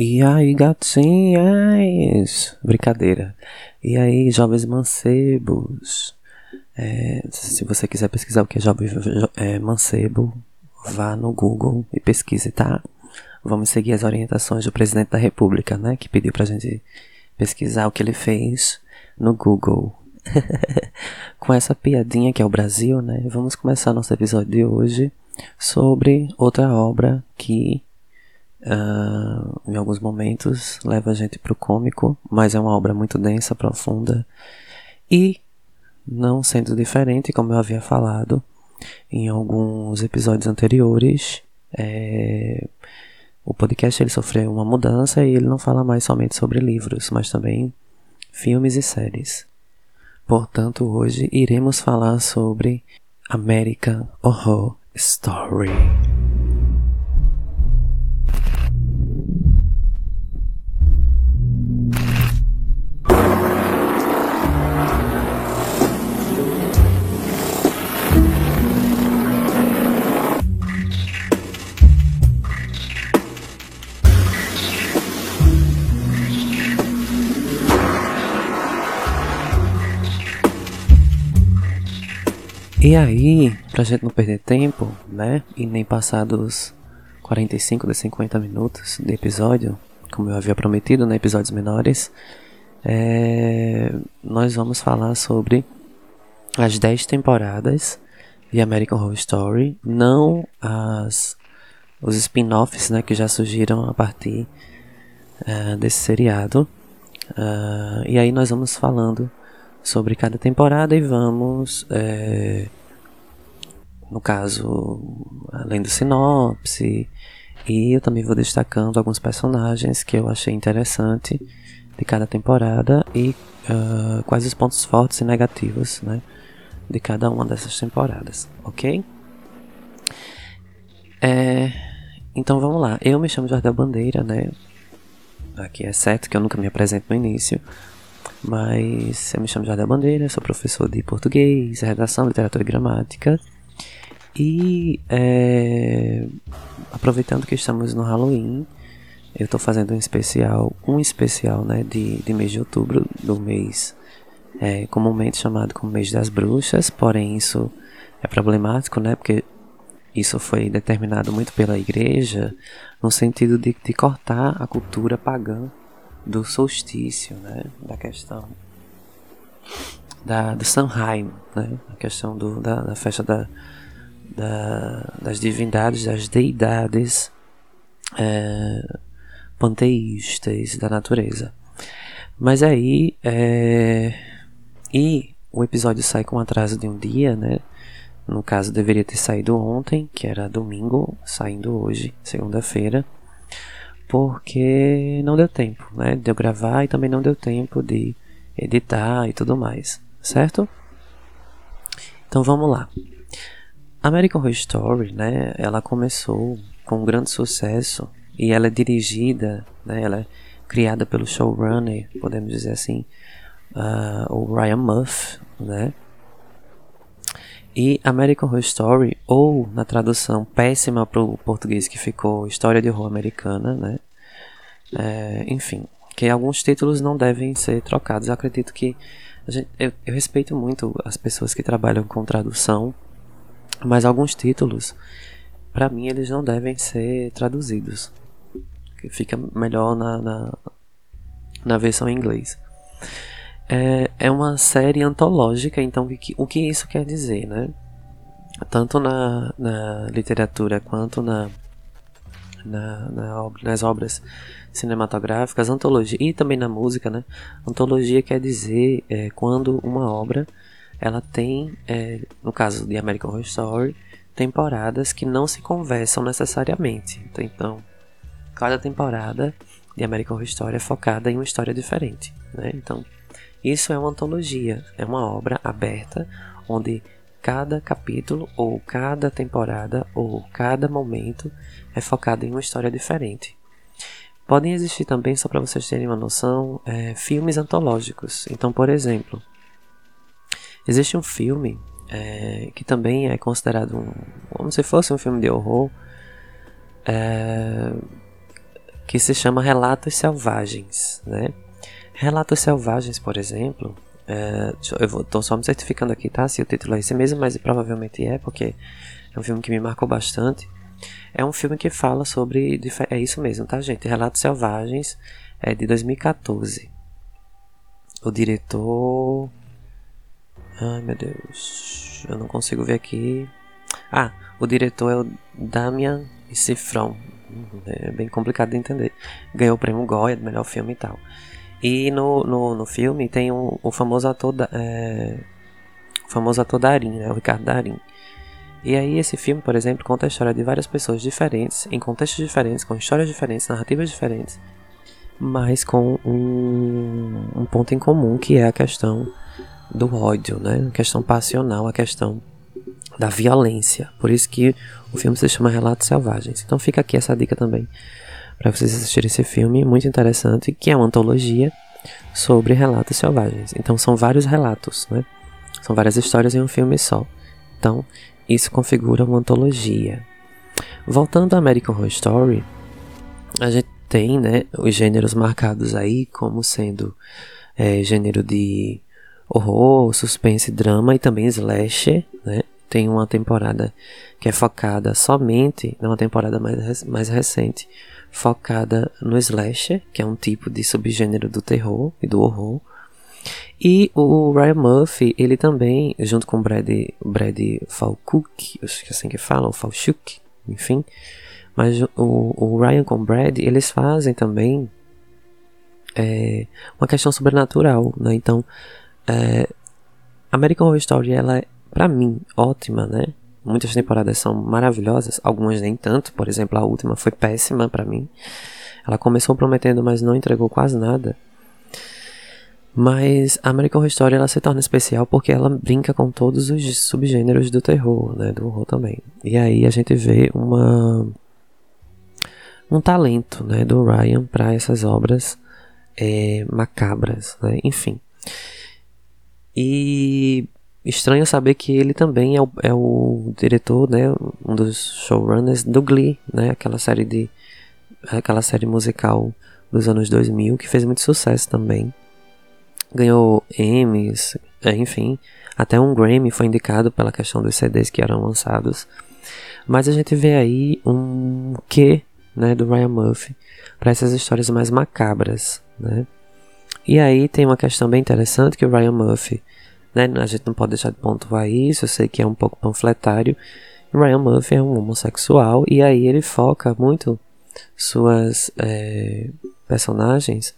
E aí, gatinhas? Brincadeira. E aí, jovens mancebos? É, se você quiser pesquisar o que é jovem é, mancebo, vá no Google e pesquise, tá? Vamos seguir as orientações do presidente da República, né? Que pediu pra gente pesquisar o que ele fez no Google. Com essa piadinha que é o Brasil, né? Vamos começar nosso episódio de hoje sobre outra obra que uh, em alguns momentos leva a gente para o cômico, mas é uma obra muito densa, profunda e não sendo diferente, como eu havia falado em alguns episódios anteriores, é, o podcast ele sofreu uma mudança e ele não fala mais somente sobre livros, mas também filmes e séries. Portanto, hoje iremos falar sobre American Horror Story. E aí, pra gente não perder tempo, né? E nem passar dos 45 dos 50 minutos de episódio, como eu havia prometido, né? Episódios menores, é, nós vamos falar sobre as 10 temporadas de American Horror Story, não as os spin-offs né, que já surgiram a partir uh, desse seriado. Uh, e aí nós vamos falando sobre cada temporada e vamos é, no caso, além do sinopse, e eu também vou destacando alguns personagens que eu achei interessante de cada temporada e uh, quais os pontos fortes e negativos né, de cada uma dessas temporadas, ok? É, então vamos lá, eu me chamo Jardel Bandeira, né? Aqui é certo que eu nunca me apresento no início, mas eu me chamo Jardel Bandeira, sou professor de português, redação, literatura e gramática. E é, aproveitando que estamos no Halloween, eu estou fazendo um especial, um especial né, de, de mês de outubro, do mês é, comumente chamado como mês das bruxas, porém isso é problemático, né, porque isso foi determinado muito pela igreja no sentido de, de cortar a cultura pagã do solstício, né, da questão da, do Samhain, né, a questão do, da, da festa da, da, das divindades, das deidades é, panteístas da natureza. Mas aí, é, e o episódio sai com atraso de um dia, né? No caso, deveria ter saído ontem, que era domingo, saindo hoje, segunda-feira, porque não deu tempo, né? De eu gravar e também não deu tempo de editar e tudo mais, certo? Então vamos lá. American Horror Story, né, ela começou com um grande sucesso e ela é dirigida, né, ela é criada pelo showrunner, podemos dizer assim, uh, o Ryan Muff, né, e American Horror Story, ou na tradução péssima para o português que ficou História de Horror Americana, né, é, enfim, que alguns títulos não devem ser trocados. Eu acredito que gente, eu, eu respeito muito as pessoas que trabalham com tradução, mas alguns títulos, para mim, eles não devem ser traduzidos. Fica melhor na, na, na versão em inglês. É, é uma série antológica, então o que, o que isso quer dizer, né? Tanto na, na literatura quanto na, na, na, nas obras cinematográficas, antologia e também na música, né? Antologia quer dizer é, quando uma obra ela tem, é, no caso de American Horror Story, temporadas que não se conversam necessariamente. Então, cada temporada de American Horror Story é focada em uma história diferente. Né? Então, isso é uma antologia, é uma obra aberta onde cada capítulo ou cada temporada ou cada momento é focado em uma história diferente. Podem existir também, só para vocês terem uma noção, é, filmes antológicos. Então, por exemplo, Existe um filme é, que também é considerado um, como se fosse um filme de horror, é, que se chama Relatos Selvagens, né? Relatos Selvagens, por exemplo, é, eu tô só me certificando aqui, tá? Se o título é esse mesmo, mas provavelmente é, porque é um filme que me marcou bastante. É um filme que fala sobre. É isso mesmo, tá, gente? Relatos Selvagens é de 2014. O diretor. Ai meu Deus. Eu não consigo ver aqui. Ah, o diretor é o Damian Cifrão. É bem complicado de entender. Ganhou o prêmio Goya de melhor filme e tal. E no, no, no filme tem o famoso ator da, é, o famoso ator Darim, né, o Ricardo Darim. E aí esse filme, por exemplo, conta a história de várias pessoas diferentes, em contextos diferentes, com histórias diferentes, narrativas diferentes, mas com um, um ponto em comum que é a questão do ódio, né? A questão passional, a questão da violência. Por isso que o filme se chama Relatos Selvagens. Então fica aqui essa dica também para vocês assistirem esse filme muito interessante, que é uma antologia sobre relatos selvagens. Então são vários relatos, né? São várias histórias em um filme só. Então, isso configura uma antologia. Voltando à American Horror Story, a gente tem, né, os gêneros marcados aí como sendo é, gênero de horror, suspense, drama e também slasher, né? Tem uma temporada que é focada somente, numa temporada mais, mais recente, focada no slasher, que é um tipo de subgênero do terror e do horror. E o Ryan Murphy, ele também, junto com o Brad, Brad Falchuk, acho que é assim que fala, o Falchuk, enfim. Mas o, o Ryan com o Brad, eles fazem também é, uma questão sobrenatural, né? Então, é, American Horror Story, ela é, pra mim, ótima, né? Muitas temporadas são maravilhosas, algumas nem tanto. Por exemplo, a última foi péssima para mim. Ela começou prometendo, mas não entregou quase nada. Mas a American Horror Story ela se torna especial porque ela brinca com todos os subgêneros do terror, né, do horror também. E aí a gente vê uma um talento, né, do Ryan para essas obras é, macabras, né, enfim. E Estranho saber que ele também é o, é o diretor, né, um dos showrunners do Glee, né, aquela série de aquela série musical dos anos 2000 que fez muito sucesso também. Ganhou Emmys, é, enfim, até um Grammy foi indicado pela questão dos CDs que eram lançados. Mas a gente vê aí um quê, né, do Ryan Murphy para essas histórias mais macabras, né? E aí tem uma questão bem interessante que o Ryan Murphy né? A gente não pode deixar de pontuar isso, eu sei que é um pouco panfletário. Ryan Murphy é um homossexual e aí ele foca muito suas é, personagens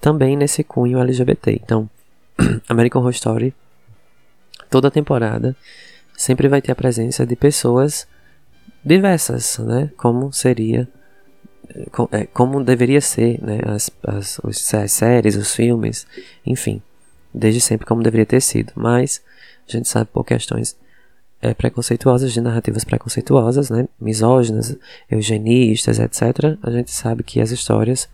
também nesse cunho LGBT. Então, American Horror Story, toda temporada, sempre vai ter a presença de pessoas diversas, né? Como seria, é, como deveria ser, né? As, as, as séries, os filmes, enfim desde sempre como deveria ter sido, mas a gente sabe por questões é, preconceituosas, de narrativas preconceituosas, né, misóginas, eugenistas, etc. A gente sabe que as histórias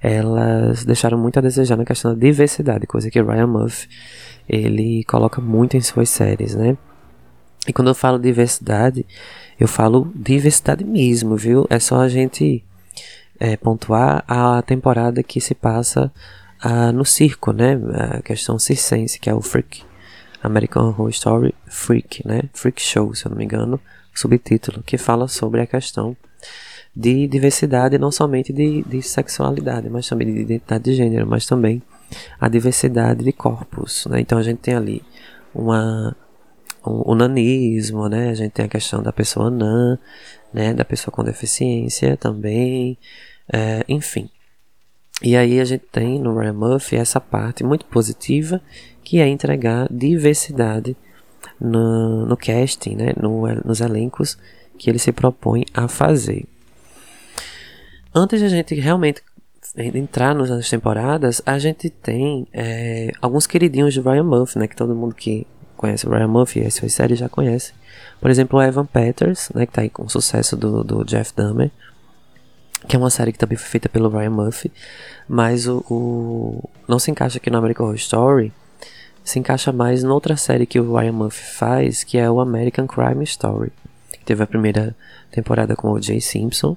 elas deixaram muito a desejar na questão da diversidade, coisa que Ryan Murphy ele coloca muito em suas séries, né? E quando eu falo diversidade, eu falo diversidade mesmo, viu? É só a gente é, pontuar a temporada que se passa ah, no circo, né? A questão circense, que é o Freak. American Horror Story Freak, né? Freak Show, se eu não me engano, subtítulo, que fala sobre a questão de diversidade, não somente de, de sexualidade, mas também de identidade de gênero, mas também a diversidade de corpos, né? Então a gente tem ali uma o, o nanismo, né? A gente tem a questão da pessoa anã, né? Da pessoa com deficiência também, é, enfim. E aí a gente tem no Ryan Murphy essa parte muito positiva que é entregar diversidade no, no casting, né, no, nos elencos que ele se propõe a fazer. Antes de a gente realmente entrar nas temporadas, a gente tem é, alguns queridinhos de Ryan Murphy, né, que todo mundo que conhece o Ryan Murphy e as suas séries já conhece. Por exemplo, o Evan Peters, né, que está aí com o sucesso do, do Jeff Dahmer que é uma série que também foi feita pelo Ryan Murphy, mas o, o não se encaixa aqui no American Horror Story, se encaixa mais noutra série que o Ryan Murphy faz, que é o American Crime Story. Teve a primeira temporada com o Jay Simpson,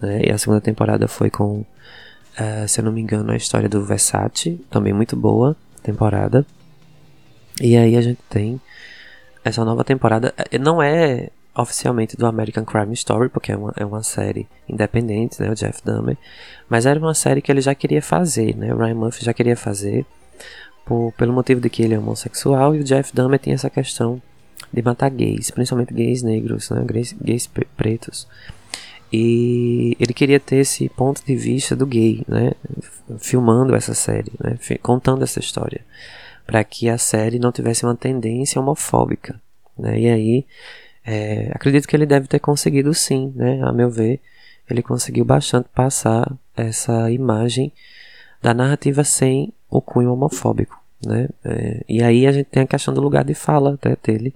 né? E a segunda temporada foi com, uh, se eu não me engano, a história do Versace, também muito boa temporada. E aí a gente tem essa nova temporada. Eh, não é oficialmente do American Crime Story, porque é uma, é uma série independente, né, o Jeff Dahmer, mas era uma série que ele já queria fazer, né, o Ryan Murphy já queria fazer, por, pelo motivo de que ele é homossexual, e o Jeff Dahmer tem essa questão de matar gays, principalmente gays negros, né, gays, gays pretos. E ele queria ter esse ponto de vista do gay, né, filmando essa série, né, contando essa história, para que a série não tivesse uma tendência homofóbica, né, e aí é, acredito que ele deve ter conseguido sim, né? A meu ver, ele conseguiu bastante passar essa imagem da narrativa sem o cunho homofóbico, né? É, e aí a gente tem a questão do lugar de fala até dele,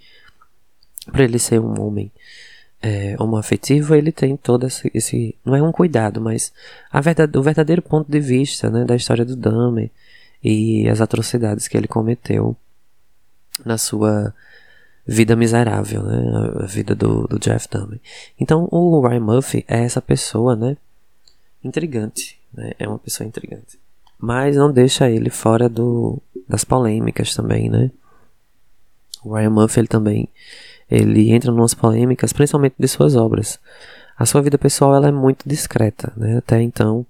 para ele ser um homem é, homoafetivo, ele tem todo esse, esse, não é um cuidado, mas a verdade, o verdadeiro ponto de vista, né, da história do Dahmer e as atrocidades que ele cometeu na sua vida miserável, né? A vida do, do Jeff Dahmer. Então o Ryan Murphy é essa pessoa, né? Intrigante, né? É uma pessoa intrigante. Mas não deixa ele fora do, das polêmicas também, né? O Ryan Murphy ele também ele entra em umas polêmicas, principalmente de suas obras. A sua vida pessoal ela é muito discreta, né? Até então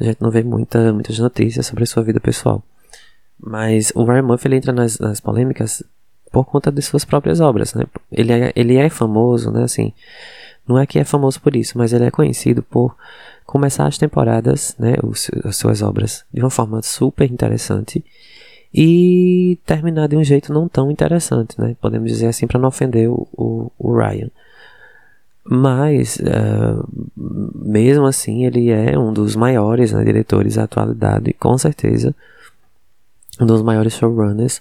a gente não vê muita, muitas notícias sobre a sua vida pessoal. Mas o Ryan Murphy ele entra nas, nas polêmicas por conta de suas próprias obras, né? Ele é, ele é famoso, né? Assim, não é que é famoso por isso, mas ele é conhecido por começar as temporadas, né? Os, as suas obras de uma forma super interessante e terminar de um jeito não tão interessante, né? Podemos dizer assim para não ofender o, o, o Ryan. Mas, uh, mesmo assim, ele é um dos maiores né, diretores da atualidade, com certeza um dos maiores showrunners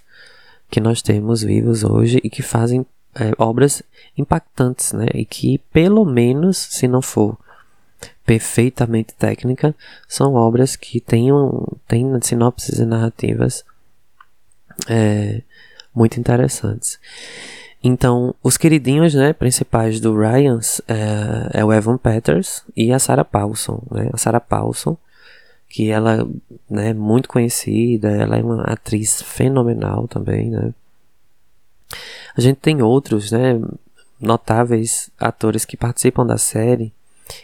que nós temos vivos hoje e que fazem é, obras impactantes, né? E que, pelo menos, se não for perfeitamente técnica, são obras que tenham, têm sinopses e narrativas é, muito interessantes. Então, os queridinhos né, principais do Ryan é, é o Evan Peters e a Sarah Paulson. Né? A Sarah Paulson que ela né, é muito conhecida, ela é uma atriz fenomenal também, né? A gente tem outros, né, notáveis atores que participam da série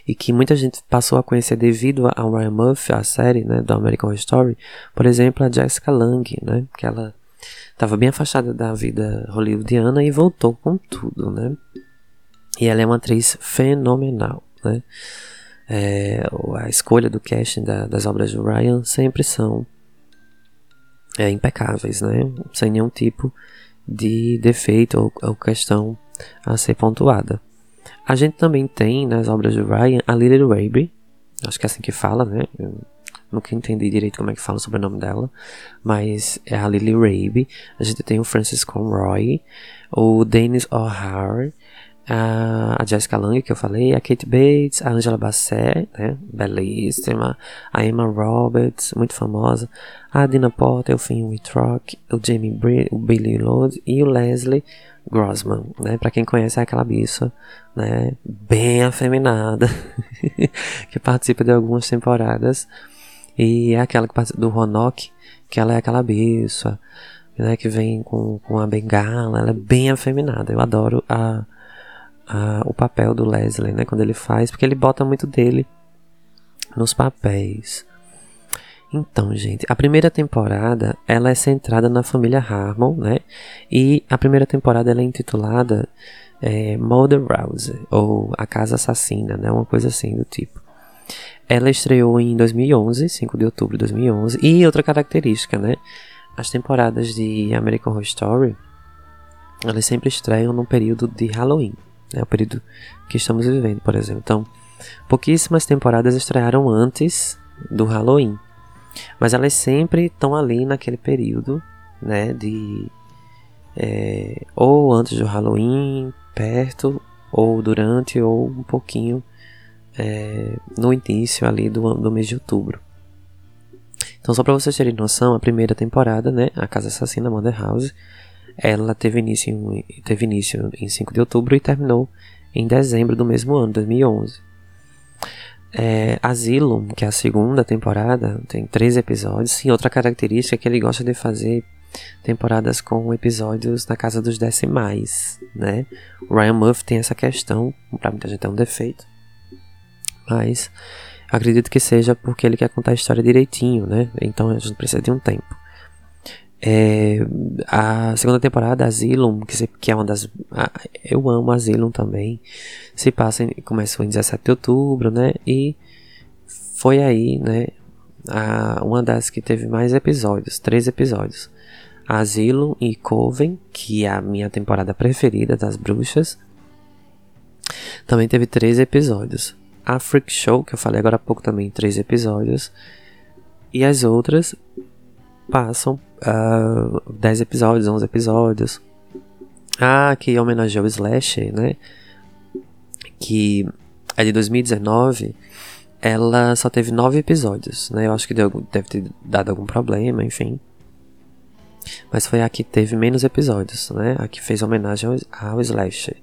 e que muita gente passou a conhecer devido ao Ryan Murphy, a série, né, do American Horror Story. Por exemplo, a Jessica Lange, né, que ela estava bem afastada da vida hollywoodiana e voltou com tudo, né? E ela é uma atriz fenomenal, né? É, a escolha do casting da, das obras do Ryan sempre são é, impecáveis, né? Sem nenhum tipo de defeito ou, ou, questão a ser pontuada. A gente também tem nas obras do Ryan a Lily Rabe, acho que é assim que fala, né? Eu nunca entendi direito como é que fala sobre o nome dela, mas é a Lily Rabe. A gente tem o Francis Conroy, o Dennis O'Hare, a Jessica Lange, que eu falei, a Kate Bates, a Angela Bassett, né, belíssima, a Emma Roberts, muito famosa, a Dina Porter, o Finn Wittrock, o Jamie o Billy Lode e o Leslie Grossman, né, pra quem conhece é aquela bicha, né, bem afeminada, que participa de algumas temporadas, e é aquela que participa do Roanoke, que ela é aquela bicha, né, que vem com, com a bengala, ela é bem afeminada, eu adoro a a, o papel do Leslie, né? Quando ele faz, porque ele bota muito dele nos papéis. Então, gente, a primeira temporada ela é centrada na família Harmon, né? E a primeira temporada ela é intitulada é, Mother Rouse ou A Casa Assassina, né? Uma coisa assim do tipo. Ela estreou em 2011, 5 de outubro de 2011. E outra característica, né? As temporadas de American Horror Story, elas sempre estreiam no período de Halloween né, o período que estamos vivendo, por exemplo. Então, pouquíssimas temporadas estrearam antes do Halloween, mas elas sempre estão ali naquele período, né, de é, ou antes do Halloween, perto, ou durante, ou um pouquinho é, no início ali do, do mês de outubro. Então, só para vocês terem noção, a primeira temporada, né, A Casa Assassina, Mother House, ela teve início, em, teve início em 5 de outubro e terminou em dezembro do mesmo ano, 2011. É, Asylum, que é a segunda temporada, tem três episódios. E outra característica é que ele gosta de fazer temporadas com episódios na casa dos decimais, né? O Ryan Murphy tem essa questão, pra muita gente é um defeito, mas acredito que seja porque ele quer contar a história direitinho, né? Então a gente precisa de um tempo. É, a segunda temporada, Asylum, que, se, que é uma das. A, eu amo Asylum também. Se passa, começou em 17 de outubro, né? E foi aí, né? A, uma das que teve mais episódios, três episódios. Asylum e Coven, que é a minha temporada preferida das bruxas. Também teve três episódios. A Freak Show, que eu falei agora há pouco também, três episódios. E as outras passam uh, ah, 10 episódios, 11 episódios. Ah, que homenageou o Slash, né? Que é de 2019. Ela só teve 9 episódios, né? Eu acho que deu, deve ter dado algum problema, enfim. Mas foi a que teve menos episódios, né? A que fez homenagem ao, ao Slash.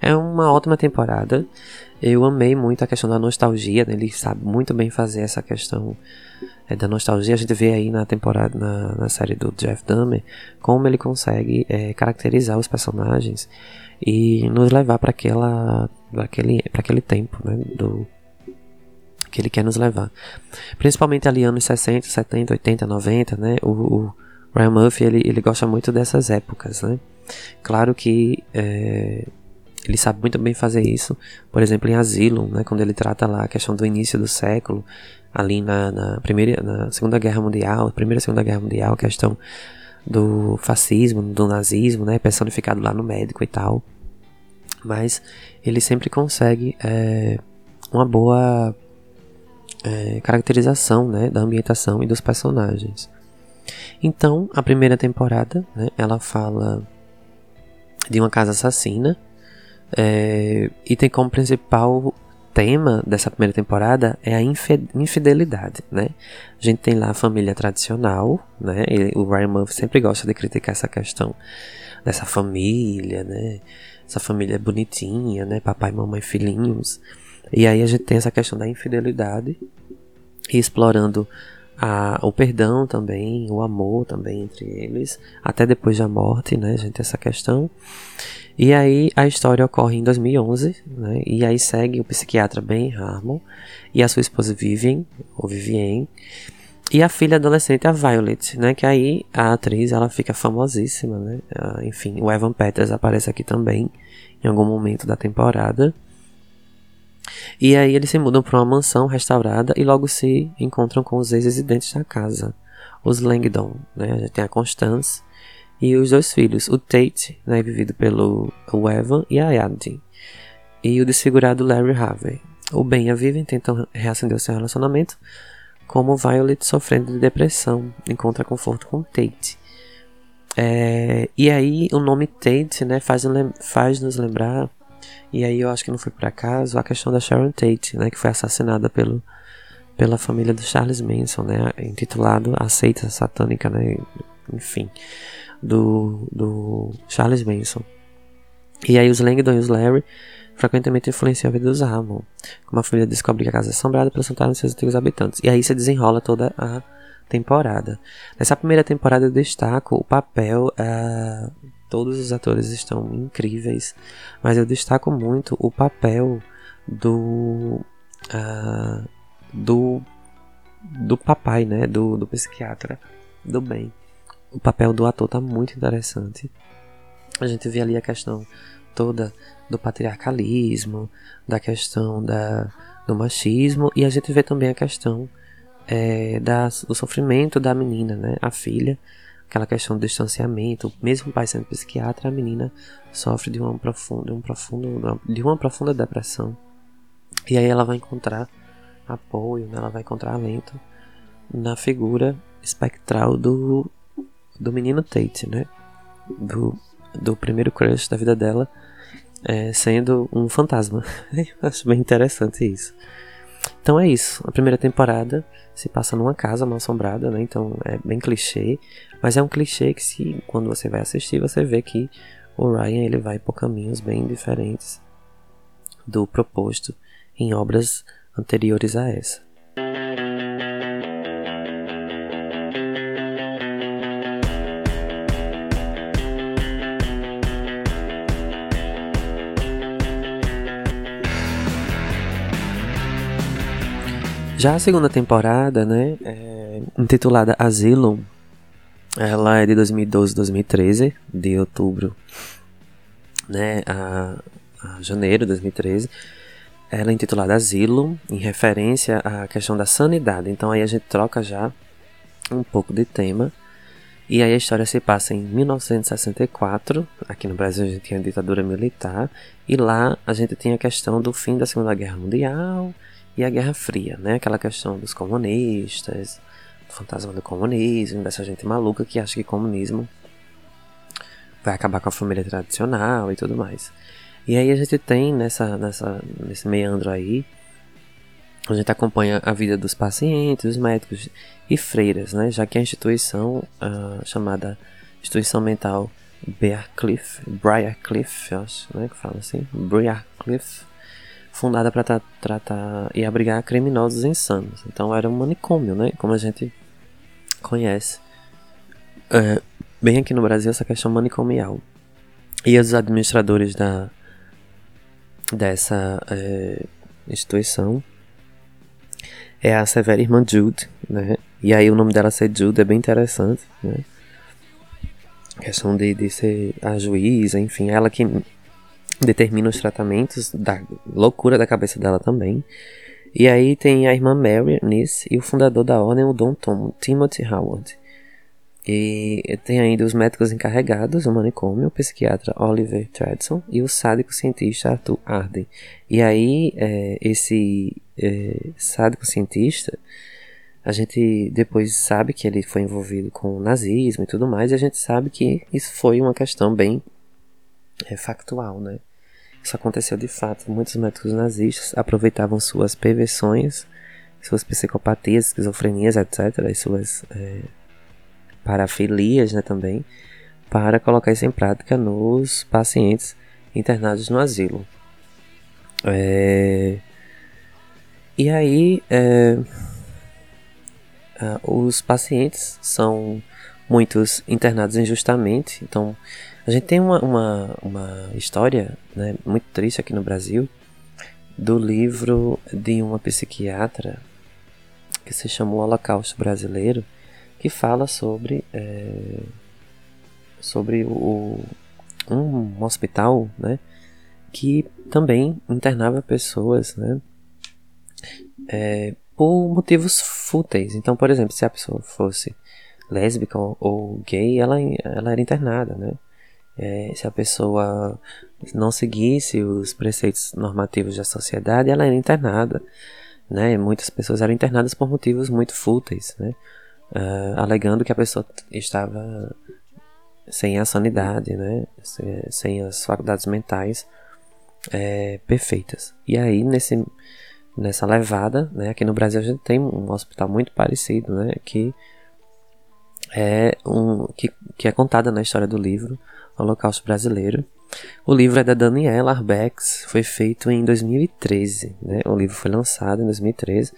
É uma ótima temporada. Eu amei muito a questão da nostalgia, né? ele sabe muito bem fazer essa questão é, da nostalgia. A gente vê aí na temporada, na, na série do Jeff Dahmer, como ele consegue é, caracterizar os personagens e nos levar para aquela, aquele, pra aquele tempo, né? Do, que ele quer nos levar. Principalmente ali anos 60, 70, 80, 90, né? O, o Ryan Murphy, ele, ele gosta muito dessas épocas, né? Claro que é, ele sabe muito bem fazer isso, por exemplo, em Asylum, né, quando ele trata lá a questão do início do século, ali na, na primeira, na Segunda Guerra Mundial, primeira e Segunda Guerra Mundial, questão do fascismo, do nazismo, né, personificado lá no médico e tal. Mas ele sempre consegue é, uma boa é, caracterização né, da ambientação e dos personagens. Então, a primeira temporada, né, ela fala de uma casa assassina é, e tem como principal tema dessa primeira temporada é a infidelidade, né? A gente tem lá a família tradicional, né? E o Ryan Murphy sempre gosta de criticar essa questão dessa família, né? Essa família bonitinha, né? Papai, mamãe, filhinhos. E aí a gente tem essa questão da infidelidade e explorando a, o perdão também, o amor também entre eles, até depois da morte, né? Gente essa questão. E aí a história ocorre em 2011, né? E aí segue o psiquiatra Ben Harmon e a sua esposa Vivian, ou Vivienne, e a filha adolescente, a Violet, né? Que aí a atriz, ela fica famosíssima, né? Enfim, o Evan Peters aparece aqui também, em algum momento da temporada. E aí eles se mudam para uma mansão restaurada e logo se encontram com os ex-residentes da casa, os Langdon, né? Tem a Constance e os dois filhos, o Tate, né, vivido pelo Evan, e a Yadin, e o desfigurado Larry Harvey. O Ben e a Vivian tentam reacender o seu relacionamento, como Violet sofrendo de depressão, encontra conforto com Tate. É, e aí o nome Tate né, faz, faz nos lembrar, e aí eu acho que não foi por acaso, a questão da Sharon Tate, né, que foi assassinada pelo, pela família do Charles Manson, né, intitulado A Seita Satânica, né, enfim do, do Charles Manson. E aí os Langdon e os Larry frequentemente influenciam a vida dos Ramon, como a família descobre que a casa é assombrada pelo santuário dos seus antigos habitantes. E aí se desenrola toda a temporada. Nessa primeira temporada eu destaco o papel, uh, todos os atores estão incríveis, mas eu destaco muito o papel do uh, do do papai, né, do, do psiquiatra, do bem o papel do ator tá muito interessante. A gente vê ali a questão toda do patriarcalismo, da questão da, do machismo, e a gente vê também a questão é, da, do sofrimento da menina, né? A filha, aquela questão do distanciamento, mesmo o pai sendo psiquiatra, a menina sofre de uma profunda, um profundo, de uma profunda depressão. E aí ela vai encontrar apoio, né? ela vai encontrar alento na figura espectral do do menino Tate, né? Do, do primeiro crush da vida dela, é, sendo um fantasma. Acho bem interessante isso. Então é isso. A primeira temporada se passa numa casa mal assombrada, né? Então é bem clichê, mas é um clichê que se quando você vai assistir você vê que o Ryan ele vai por caminhos bem diferentes do proposto em obras anteriores a essa. Já a segunda temporada, né, é intitulada Asylum, ela é de 2012 2013, de outubro né, a, a janeiro de 2013. Ela é intitulada Asylum, em referência à questão da sanidade. Então aí a gente troca já um pouco de tema. E aí a história se passa em 1964. Aqui no Brasil a gente tinha ditadura militar. E lá a gente tinha a questão do fim da Segunda Guerra Mundial e a Guerra Fria, né? Aquela questão dos comunistas, fantasma do comunismo, dessa gente maluca que acha que comunismo vai acabar com a família tradicional e tudo mais. E aí a gente tem nessa, nessa, nesse meandro aí, a gente acompanha a vida dos pacientes, dos médicos e freiras, né? Já que a instituição chamada Instituição Mental Briarcliff, Briarcliff, acho, né? Que fala assim, Briarcliff, fundada para tra tratar e abrigar criminosos insanos. Então era um manicômio, né? Como a gente conhece. É, bem aqui no Brasil, essa questão manicomial. E os administradores da, dessa é, instituição é a severa irmã Jude, né? E aí o nome dela ser Jude é bem interessante, né? Questão de, de ser a juíza, enfim, ela que determina os tratamentos da loucura da cabeça dela também. E aí tem a irmã Mary nisso e o fundador da ordem, o Don Tom, Timothy Howard. E tem ainda os médicos encarregados, o manicômio, o psiquiatra Oliver Tredson e o sádico cientista Arthur Arden. E aí, é, esse é, sádico cientista, a gente depois sabe que ele foi envolvido com o nazismo e tudo mais, e a gente sabe que isso foi uma questão bem é, factual, né? Isso aconteceu de fato. Muitos médicos nazistas aproveitavam suas perversões, suas psicopatias, esquizofrenias, etc., e suas é, parafilias né, também, para colocar isso em prática nos pacientes internados no asilo. É... E aí, é... os pacientes são muitos internados injustamente, então a gente tem uma, uma, uma história né, muito triste aqui no Brasil do livro de uma psiquiatra que se chamou Holocausto Brasileiro, que fala sobre, é, sobre o, um hospital né, que também internava pessoas né, é, por motivos fúteis. Então, por exemplo, se a pessoa fosse lésbica ou, ou gay, ela, ela era internada, né? É, se a pessoa não seguisse os preceitos normativos da sociedade, ela era internada. Né? Muitas pessoas eram internadas por motivos muito fúteis, né? Uh, alegando que a pessoa estava sem a sanidade, né? sem, as faculdades mentais é, perfeitas. E aí, nesse, nessa levada, né? aqui no Brasil a gente tem um hospital muito parecido, né? que, é um, que, que é contada na história do livro Holocausto Brasileiro. O livro é da Daniela Arbex, foi feito em 2013, né? O livro foi lançado em 2013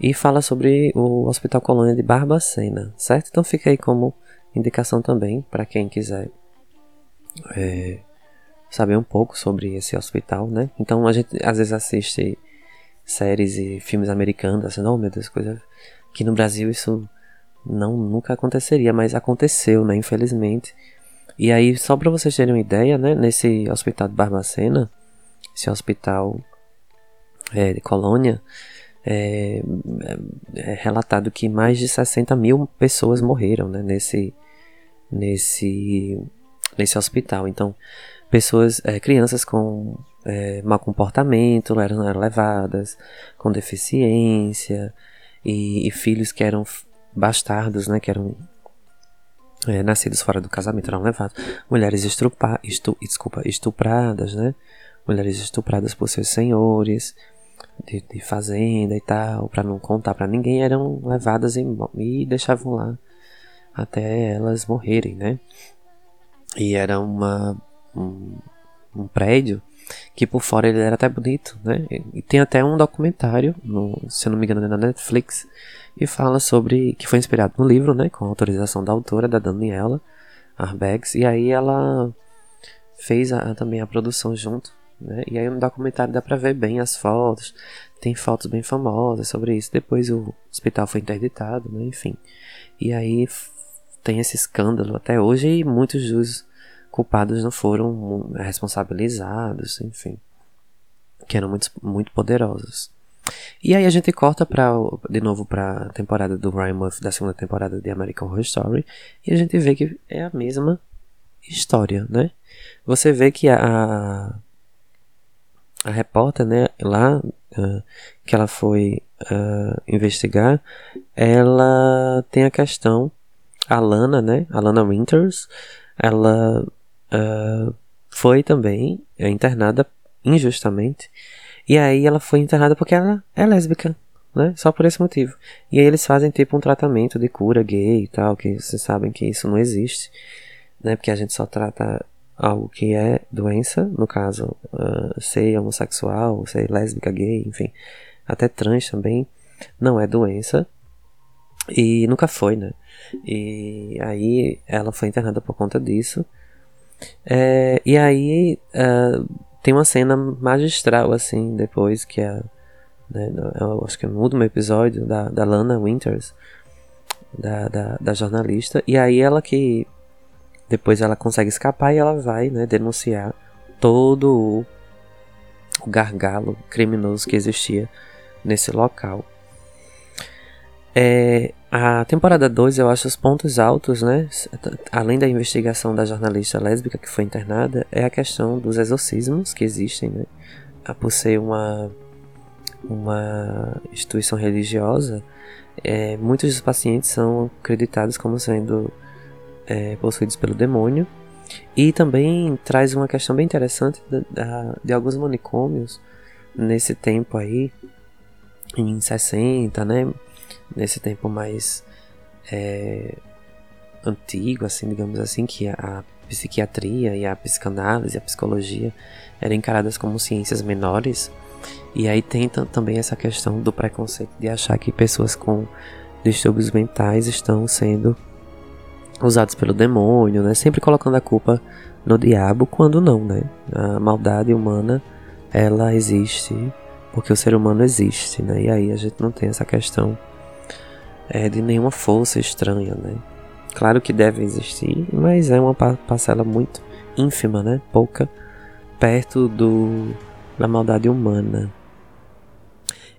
e fala sobre o Hospital Colônia de Barbacena, certo? Então fica aí como indicação também para quem quiser é, saber um pouco sobre esse hospital, né? Então a gente às vezes assiste séries e filmes americanos, assim, oh, meu Deus, coisa que no Brasil isso não nunca aconteceria, mas aconteceu, né? Infelizmente. E aí, só para vocês terem uma ideia, né, nesse hospital de Barbacena, esse hospital é, de colônia, é, é, relatado que mais de 60 mil pessoas morreram né, nesse, nesse, nesse hospital. Então, pessoas, é, crianças com é, mau comportamento eram, eram levadas, com deficiência, e, e filhos que eram bastardos, né, que eram é, nascidos fora do casamento eram levados. Mulheres estrupa, estu, desculpa, estupradas, né? Mulheres estupradas por seus senhores de, de fazenda e tal, para não contar para ninguém, eram levadas e, deixavam lá até elas morrerem, né? E era uma, um, um prédio que por fora ele era até bonito, né? E tem até um documentário, no, se eu não me engano, é na Netflix, e fala sobre que foi inspirado no livro, né, com autorização da autora, da Daniela Arbegs, e aí ela fez a, também a produção junto, né? E aí no documentário dá pra ver bem as fotos, tem fotos bem famosas sobre isso. Depois o hospital foi interditado, né? Enfim. E aí tem esse escândalo até hoje e muitos dos culpados não foram responsabilizados, enfim. Que eram muito, muito poderosos. E aí a gente corta pra, de novo para a temporada do Ryan Murphy, da segunda temporada de American Horror Story, e a gente vê que é a mesma história, né? Você vê que a, a repórter, né, lá, uh, que ela foi uh, investigar, ela tem a questão, a Lana, né, a Lana Winters, ela uh, foi também internada injustamente, e aí ela foi internada porque ela é lésbica, né, só por esse motivo. E aí eles fazem tipo um tratamento de cura gay e tal, que vocês sabem que isso não existe, né, porque a gente só trata algo que é doença, no caso, uh, ser homossexual, ser lésbica, gay, enfim, até trans também, não é doença. E nunca foi, né? E aí ela foi internada por conta disso. É, e aí uh, tem uma cena magistral, assim, depois que a. Né, eu acho que no último episódio da, da Lana Winters, da, da, da jornalista. E aí ela que depois ela consegue escapar e ela vai né, denunciar todo o, o gargalo criminoso que existia nesse local. É, a temporada 2 eu acho os pontos altos, né? Além da investigação da jornalista lésbica que foi internada, é a questão dos exorcismos que existem, né? Por ser uma, uma instituição religiosa, é, muitos dos pacientes são acreditados como sendo é, possuídos pelo demônio. E também traz uma questão bem interessante da, da, de alguns manicômios nesse tempo aí, em 60, né? Nesse tempo mais é, antigo, assim, digamos assim, que a, psiquiatria e a psicanálise, a psicologia eram encaradas como ciências menores. E aí tem também essa questão do preconceito de achar que pessoas com distúrbios mentais estão sendo usados pelo demônio, né? Sempre colocando a culpa no diabo, quando não, né? A maldade humana, ela existe porque o ser humano existe, né? E aí a gente não tem essa questão é, de nenhuma força estranha, né? Claro que deve existir, mas é uma parcela muito ínfima, né? Pouca, perto do da maldade humana.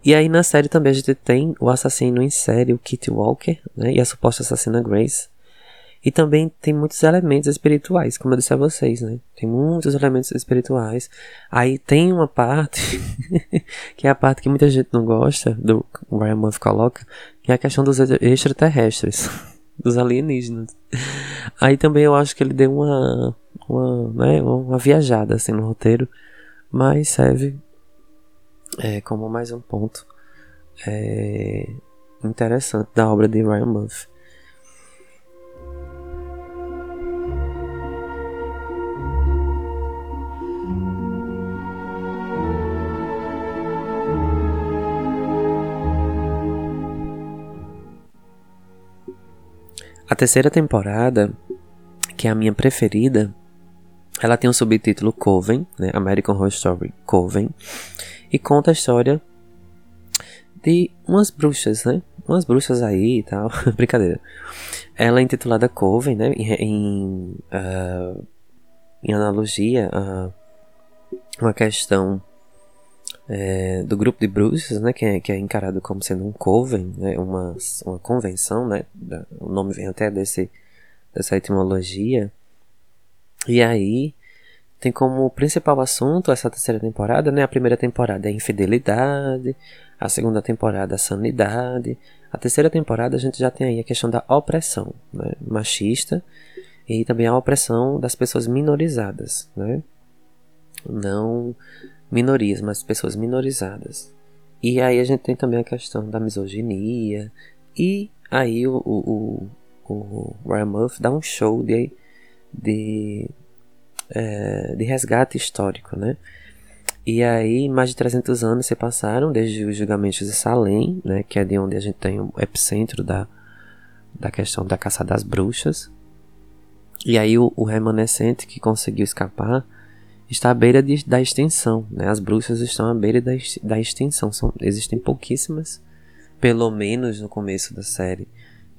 E aí na série também a gente tem o assassino em série, o Kitty Walker, né? E a suposta assassina Grace. E também tem muitos elementos espirituais, como eu disse a vocês, né? Tem muitos elementos espirituais. Aí tem uma parte, que é a parte que muita gente não gosta, do Ryan Murphy coloca, que é a questão dos extraterrestres, dos alienígenas. Aí também eu acho que ele deu uma, uma, né, uma viajada assim no roteiro, mas serve é, como mais um ponto é, interessante da obra de Ryan Murphy. A terceira temporada, que é a minha preferida, ela tem o um subtítulo Coven, né? American Horror Story Coven, e conta a história de umas bruxas, né? Umas bruxas aí e tal. Brincadeira. Ela é intitulada Coven, né? Em, em, uh, em analogia a uma questão é, do grupo de bruxas, né, que é, que é encarado como sendo um coven, né, uma, uma convenção, né, o nome vem até desse, dessa etimologia. E aí tem como principal assunto essa terceira temporada, né, a primeira temporada é infidelidade, a segunda temporada a sanidade, a terceira temporada a gente já tem aí a questão da opressão, né, machista e também a opressão das pessoas minorizadas, né, não minorias, mas pessoas minorizadas. E aí a gente tem também a questão da misoginia. E aí o, o, o, o Ryan Murphy dá um show de, de, é, de resgate histórico, né? E aí, mais de 300 anos se passaram desde os julgamentos de Salem, né, que é de onde a gente tem o epicentro da, da questão da caça das bruxas. E aí o, o remanescente que conseguiu escapar está à beira de, da extinção, né? As bruxas estão à beira da, da São, existem pouquíssimas, pelo menos no começo da série.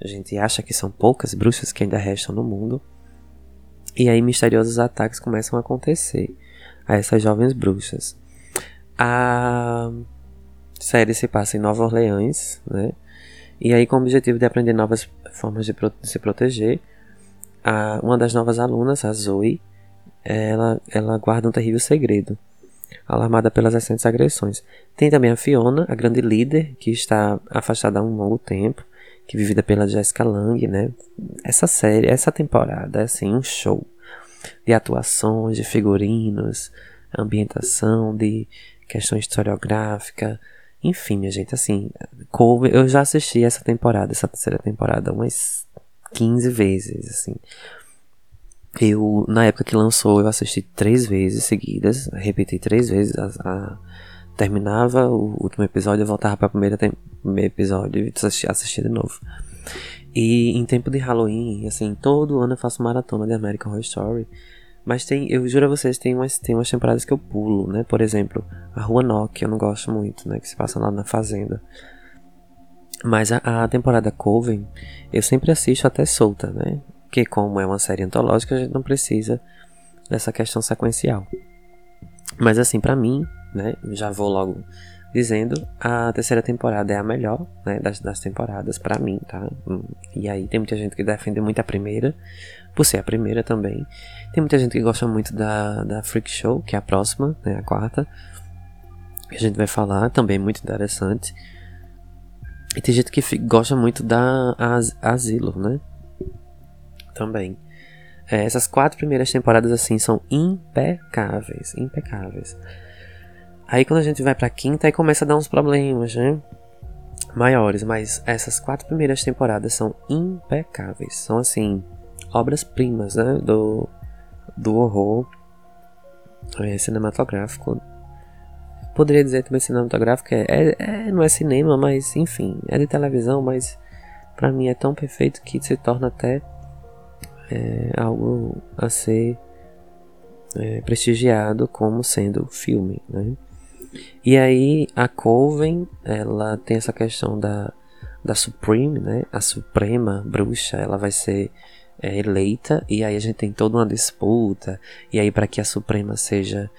A gente acha que são poucas bruxas que ainda restam no mundo. E aí misteriosos ataques começam a acontecer a essas jovens bruxas. A série se passa em Nova Orleans, né? E aí com o objetivo de aprender novas formas de, pro de se proteger, a, uma das novas alunas, a Zoe, ela, ela guarda um terrível segredo, alarmada pelas recentes agressões. Tem também a Fiona, a grande líder, que está afastada há um longo tempo, que é vivida pela Jessica Lange, né? Essa série, essa temporada é assim um show de atuações, de figurinos, ambientação, de questões historiográficas, enfim, minha gente, assim, eu já assisti essa temporada, essa terceira temporada, umas 15 vezes, assim. Eu, na época que lançou, eu assisti três vezes seguidas, repeti três vezes, a, a, terminava o último episódio, eu voltava para o primeiro, episódio e assistia de novo. E em tempo de Halloween, assim, todo ano eu faço maratona de American Horror Story. Mas tem, eu juro a vocês, tem umas, tem umas temporadas que eu pulo, né? Por exemplo, a Rua Nock, eu não gosto muito, né? Que se passa lá na fazenda. Mas a, a temporada Coven, eu sempre assisto até solta, né? Porque como é uma série antológica, a gente não precisa dessa questão sequencial. Mas assim, para mim, né? Já vou logo dizendo, a terceira temporada é a melhor, né, das, das temporadas para mim, tá? Hum, e aí tem muita gente que defende muito a primeira, por ser a primeira também. Tem muita gente que gosta muito da, da Freak Show, que é a próxima, né, a quarta. Que a gente vai falar, também muito interessante. E tem gente que gosta muito da As Asilo, né? Também. É, essas quatro primeiras temporadas, assim, são impecáveis. Impecáveis. Aí quando a gente vai pra quinta, aí começa a dar uns problemas, né? Maiores, mas essas quatro primeiras temporadas são impecáveis. São, assim, obras-primas, né? Do, do horror é, cinematográfico. Poderia dizer também cinematográfico, é, é, é, não é cinema, mas enfim, é de televisão, mas para mim é tão perfeito que se torna até é, algo a ser é, prestigiado como sendo filme, né? E aí a Coven, ela tem essa questão da, da Supreme, né? A Suprema Bruxa, ela vai ser é, eleita e aí a gente tem toda uma disputa. E aí para que a Suprema seja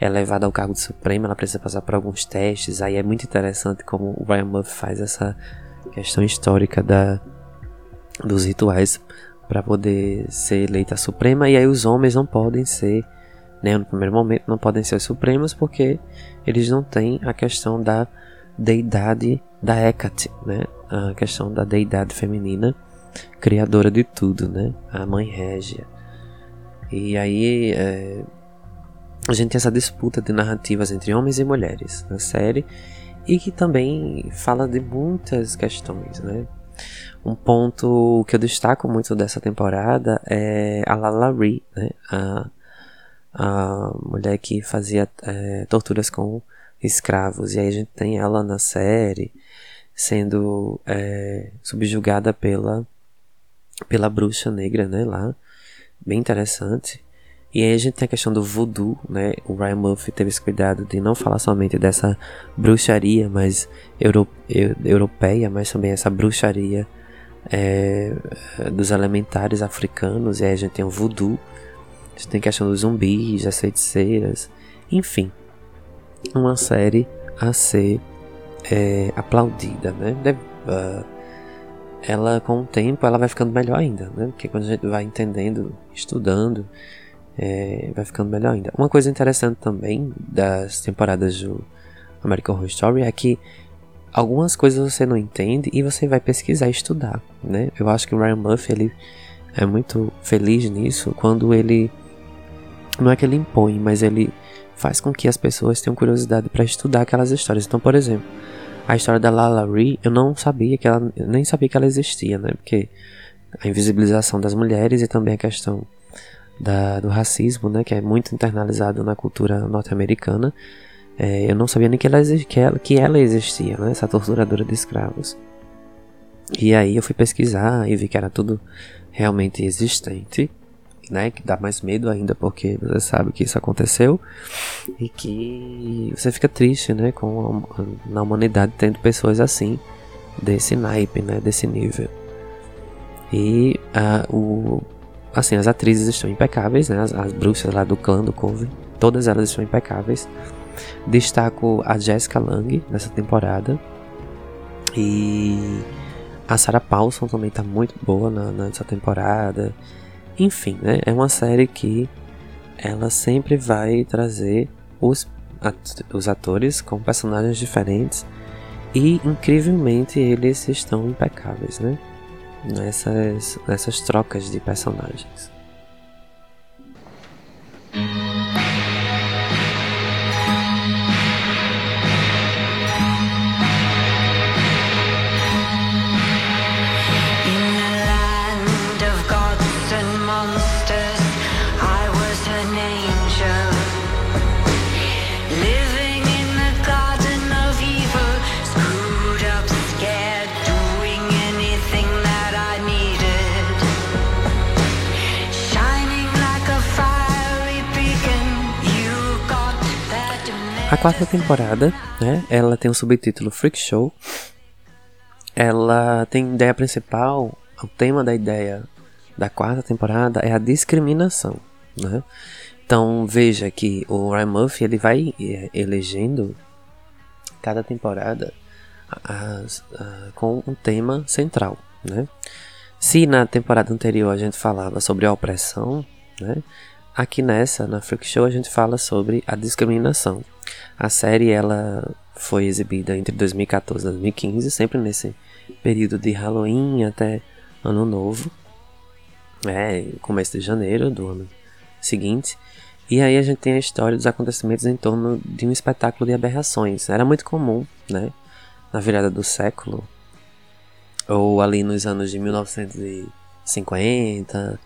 elevada ao cargo de Suprema, ela precisa passar por alguns testes. Aí é muito interessante como o Ryan Murphy faz essa questão histórica da dos rituais para poder ser eleita Suprema e aí os homens não podem ser né, no primeiro momento não podem ser os supremos porque eles não têm a questão da deidade da Hecate, né, a questão da deidade feminina criadora de tudo, né, a mãe régia. E aí é, a gente tem essa disputa de narrativas entre homens e mulheres na série e que também fala de muitas questões, né. Um ponto que eu destaco muito dessa temporada é a Lala Ree, né, a a mulher que fazia é, torturas com escravos. E aí a gente tem ela na série sendo é, subjugada pela, pela bruxa negra, né, lá. Bem interessante. E aí a gente tem a questão do voodoo, né? O Ryan Murphy teve esse cuidado de não falar somente dessa bruxaria, mas euro, europeia, mas também essa bruxaria é, dos elementares africanos. E aí a gente tem o voodoo, você tem questão dos zumbis, das feiticeiras, enfim. Uma série a ser é, aplaudida, né? Deve, uh, ela com o tempo ela vai ficando melhor ainda, né? Porque quando a gente vai entendendo, estudando, é, vai ficando melhor ainda. Uma coisa interessante também das temporadas do American Horror Story é que algumas coisas você não entende e você vai pesquisar e estudar, né? Eu acho que o Ryan Murphy ele é muito feliz nisso quando ele não é que ele impõe, mas ele faz com que as pessoas tenham curiosidade para estudar aquelas histórias. Então, por exemplo, a história da Lala Ree, eu não sabia que ela, nem sabia que ela existia, né? Porque a invisibilização das mulheres e também a questão da, do racismo, né? Que é muito internalizado na cultura norte-americana. É, eu não sabia nem que ela, que ela, que ela existia, né? Essa torturadora de escravos. E aí eu fui pesquisar e vi que era tudo realmente existente, né? Que dá mais medo ainda porque você sabe que isso aconteceu e que você fica triste, né? Com a, na humanidade tendo pessoas assim, desse naipe, né? Desse nível. E uh, o, assim, as atrizes estão impecáveis, né? As, as bruxas lá do clã do Coven, todas elas estão impecáveis. Destaco a Jessica Lange nessa temporada. E a Sarah Paulson também tá muito boa na, nessa temporada. Enfim, né? É uma série que ela sempre vai trazer os, os atores com personagens diferentes e incrivelmente eles estão impecáveis, né? Nessas, nessas trocas de personagens. Quarta temporada, né, ela tem o subtítulo Freak Show. Ela tem ideia principal, o tema da ideia da quarta temporada é a discriminação, né? Então veja que o Ryan Murphy ele vai é, elegendo cada temporada com um tema central, né? Se na temporada anterior a gente falava sobre a opressão, né? Aqui nessa, na Freak Show, a gente fala sobre a discriminação. A série ela foi exibida entre 2014 e 2015, sempre nesse período de Halloween até Ano Novo, é, começo de janeiro do ano seguinte. E aí a gente tem a história dos acontecimentos em torno de um espetáculo de aberrações. Era muito comum, né, na virada do século, ou ali nos anos de 1950,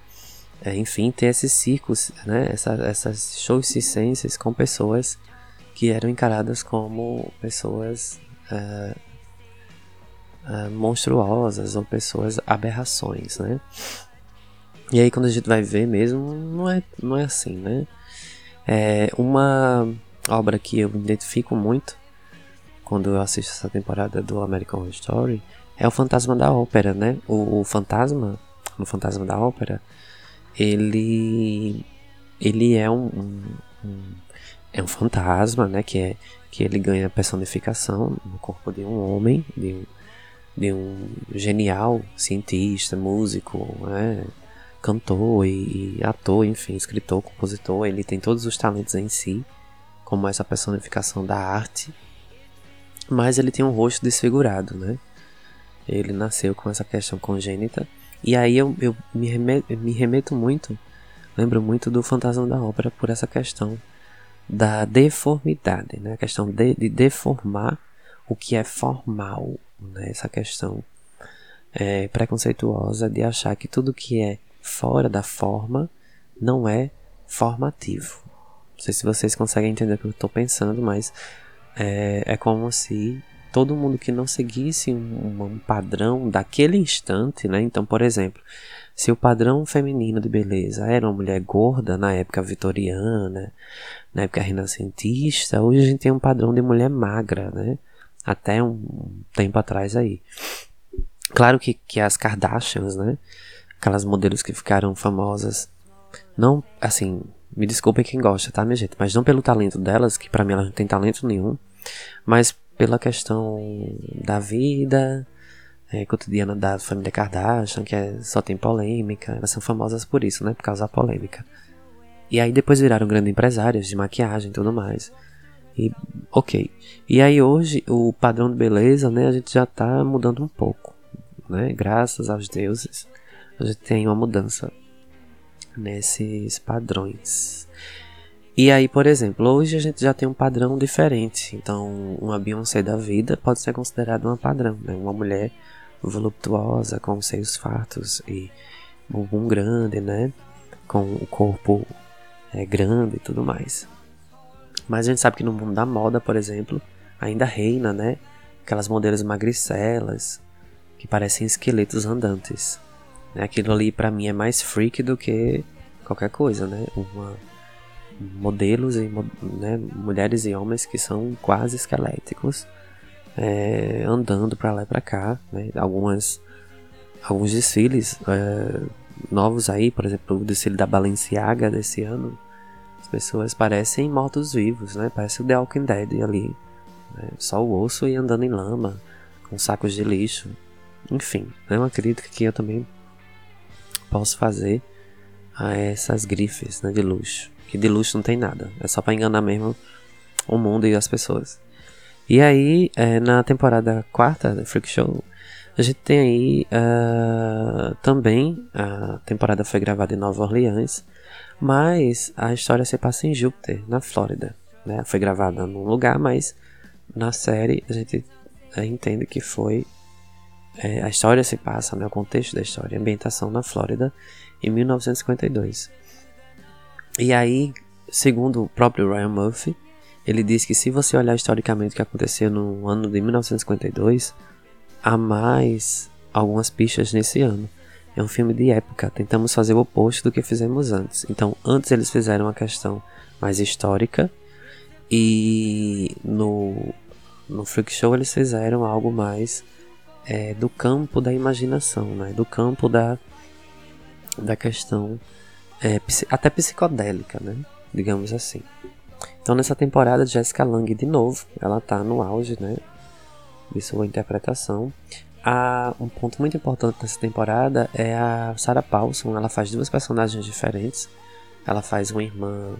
é, enfim, ter esses circos, né, essa, essas shows circenses com pessoas que eram encaradas como pessoas uh, uh, monstruosas ou pessoas aberrações, né? E aí quando a gente vai ver mesmo, não é, não é assim, né? É uma obra que eu me identifico muito quando eu assisto essa temporada do American Horror Story é o Fantasma da Ópera, né? O, o fantasma, no Fantasma da Ópera, ele ele é um, um, um, é um fantasma, né? Que é que ele ganha personificação no corpo de um homem, de um, de um genial cientista, músico, né? cantor e, e ator, enfim, escritor, compositor. Ele tem todos os talentos em si, como essa personificação da arte, mas ele tem um rosto desfigurado, né? Ele nasceu com essa questão congênita e aí eu, eu me, remeto, me remeto muito, lembro muito do Fantasma da Ópera por essa questão da deformidade, né? A questão de, de deformar o que é formal, né? Essa questão é, preconceituosa de achar que tudo que é fora da forma não é formativo. Não sei se vocês conseguem entender o que eu estou pensando, mas é, é como se todo mundo que não seguisse um, um, padrão daquele instante, né? Então, por exemplo, se o padrão feminino de beleza era uma mulher gorda na época vitoriana, na época renascentista, hoje a gente tem um padrão de mulher magra, né? Até um tempo atrás aí. Claro que, que as Kardashians, né? Aquelas modelos que ficaram famosas, não, assim, me desculpem quem gosta, tá, minha gente? Mas não pelo talento delas, que para mim elas não têm talento nenhum, mas pela questão da vida é, cotidiana da família Kardashian, que é, só tem polêmica. Elas são famosas por isso, né? Por causa da polêmica. E aí depois viraram grandes empresários de maquiagem e tudo mais. E ok. E aí hoje o padrão de beleza, né? A gente já tá mudando um pouco, né? Graças aos deuses, a gente tem uma mudança nesses padrões. E aí, por exemplo, hoje a gente já tem um padrão diferente. Então, uma Beyoncé da vida pode ser considerada uma padrão, né? Uma mulher voluptuosa, com seios fartos e bumbum grande, né? Com o corpo é, grande e tudo mais. Mas a gente sabe que no mundo da moda, por exemplo, ainda reina, né? Aquelas modelos magricelas que parecem esqueletos andantes. Né? Aquilo ali para mim é mais freak do que qualquer coisa, né? Uma, modelos e né, mulheres e homens que são quase esqueléticos é, andando para lá e para cá, né? Algumas alguns desfiles é, novos aí, por exemplo, o desfile da Balenciaga desse ano, as pessoas parecem mortos-vivos, né? Parece o The Walking Dead ali, né? só o osso e andando em lama, com sacos de lixo. Enfim, é uma crítica que eu também posso fazer a essas grifes né, de luxo. Que de luxo não tem nada, é só para enganar mesmo o mundo e as pessoas. E aí, é, na temporada quarta da Freak Show, a gente tem aí uh, também a temporada foi gravada em Nova Orleans, mas a história se passa em Júpiter, na Flórida. Né? Foi gravada num lugar, mas na série a gente entende que foi é, a história se passa, né, o contexto da história, ambientação na Flórida em 1952. E aí, segundo o próprio Ryan Murphy, ele diz que se você olhar historicamente o que aconteceu no ano de 1952, há mais algumas pistas nesse ano. É um filme de época, tentamos fazer o oposto do que fizemos antes. Então, antes eles fizeram uma questão mais histórica e no, no Freak Show eles fizeram algo mais é, do campo da imaginação, né? do campo da, da questão é, até psicodélica, né? digamos assim. Então nessa temporada Jessica Lange de novo, ela tá no auge, né? de sua interpretação. Um ponto muito importante nessa temporada é a Sarah Paulson. Ela faz duas personagens diferentes. Ela faz uma irmã.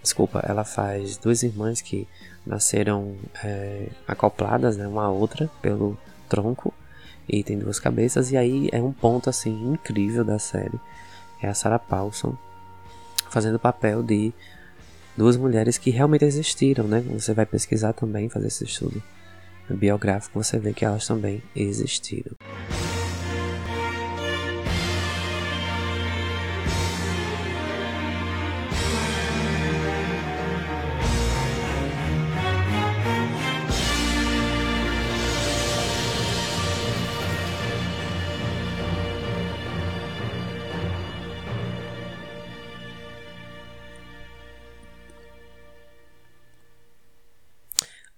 Desculpa, ela faz duas irmãs que nasceram é, acopladas, né, uma a outra, pelo tronco. E tem duas cabeças. E aí é um ponto assim incrível da série. É a Sarah Paulson fazendo o papel de duas mulheres que realmente existiram, né? Você vai pesquisar também, fazer esse estudo biográfico, você vê que elas também existiram.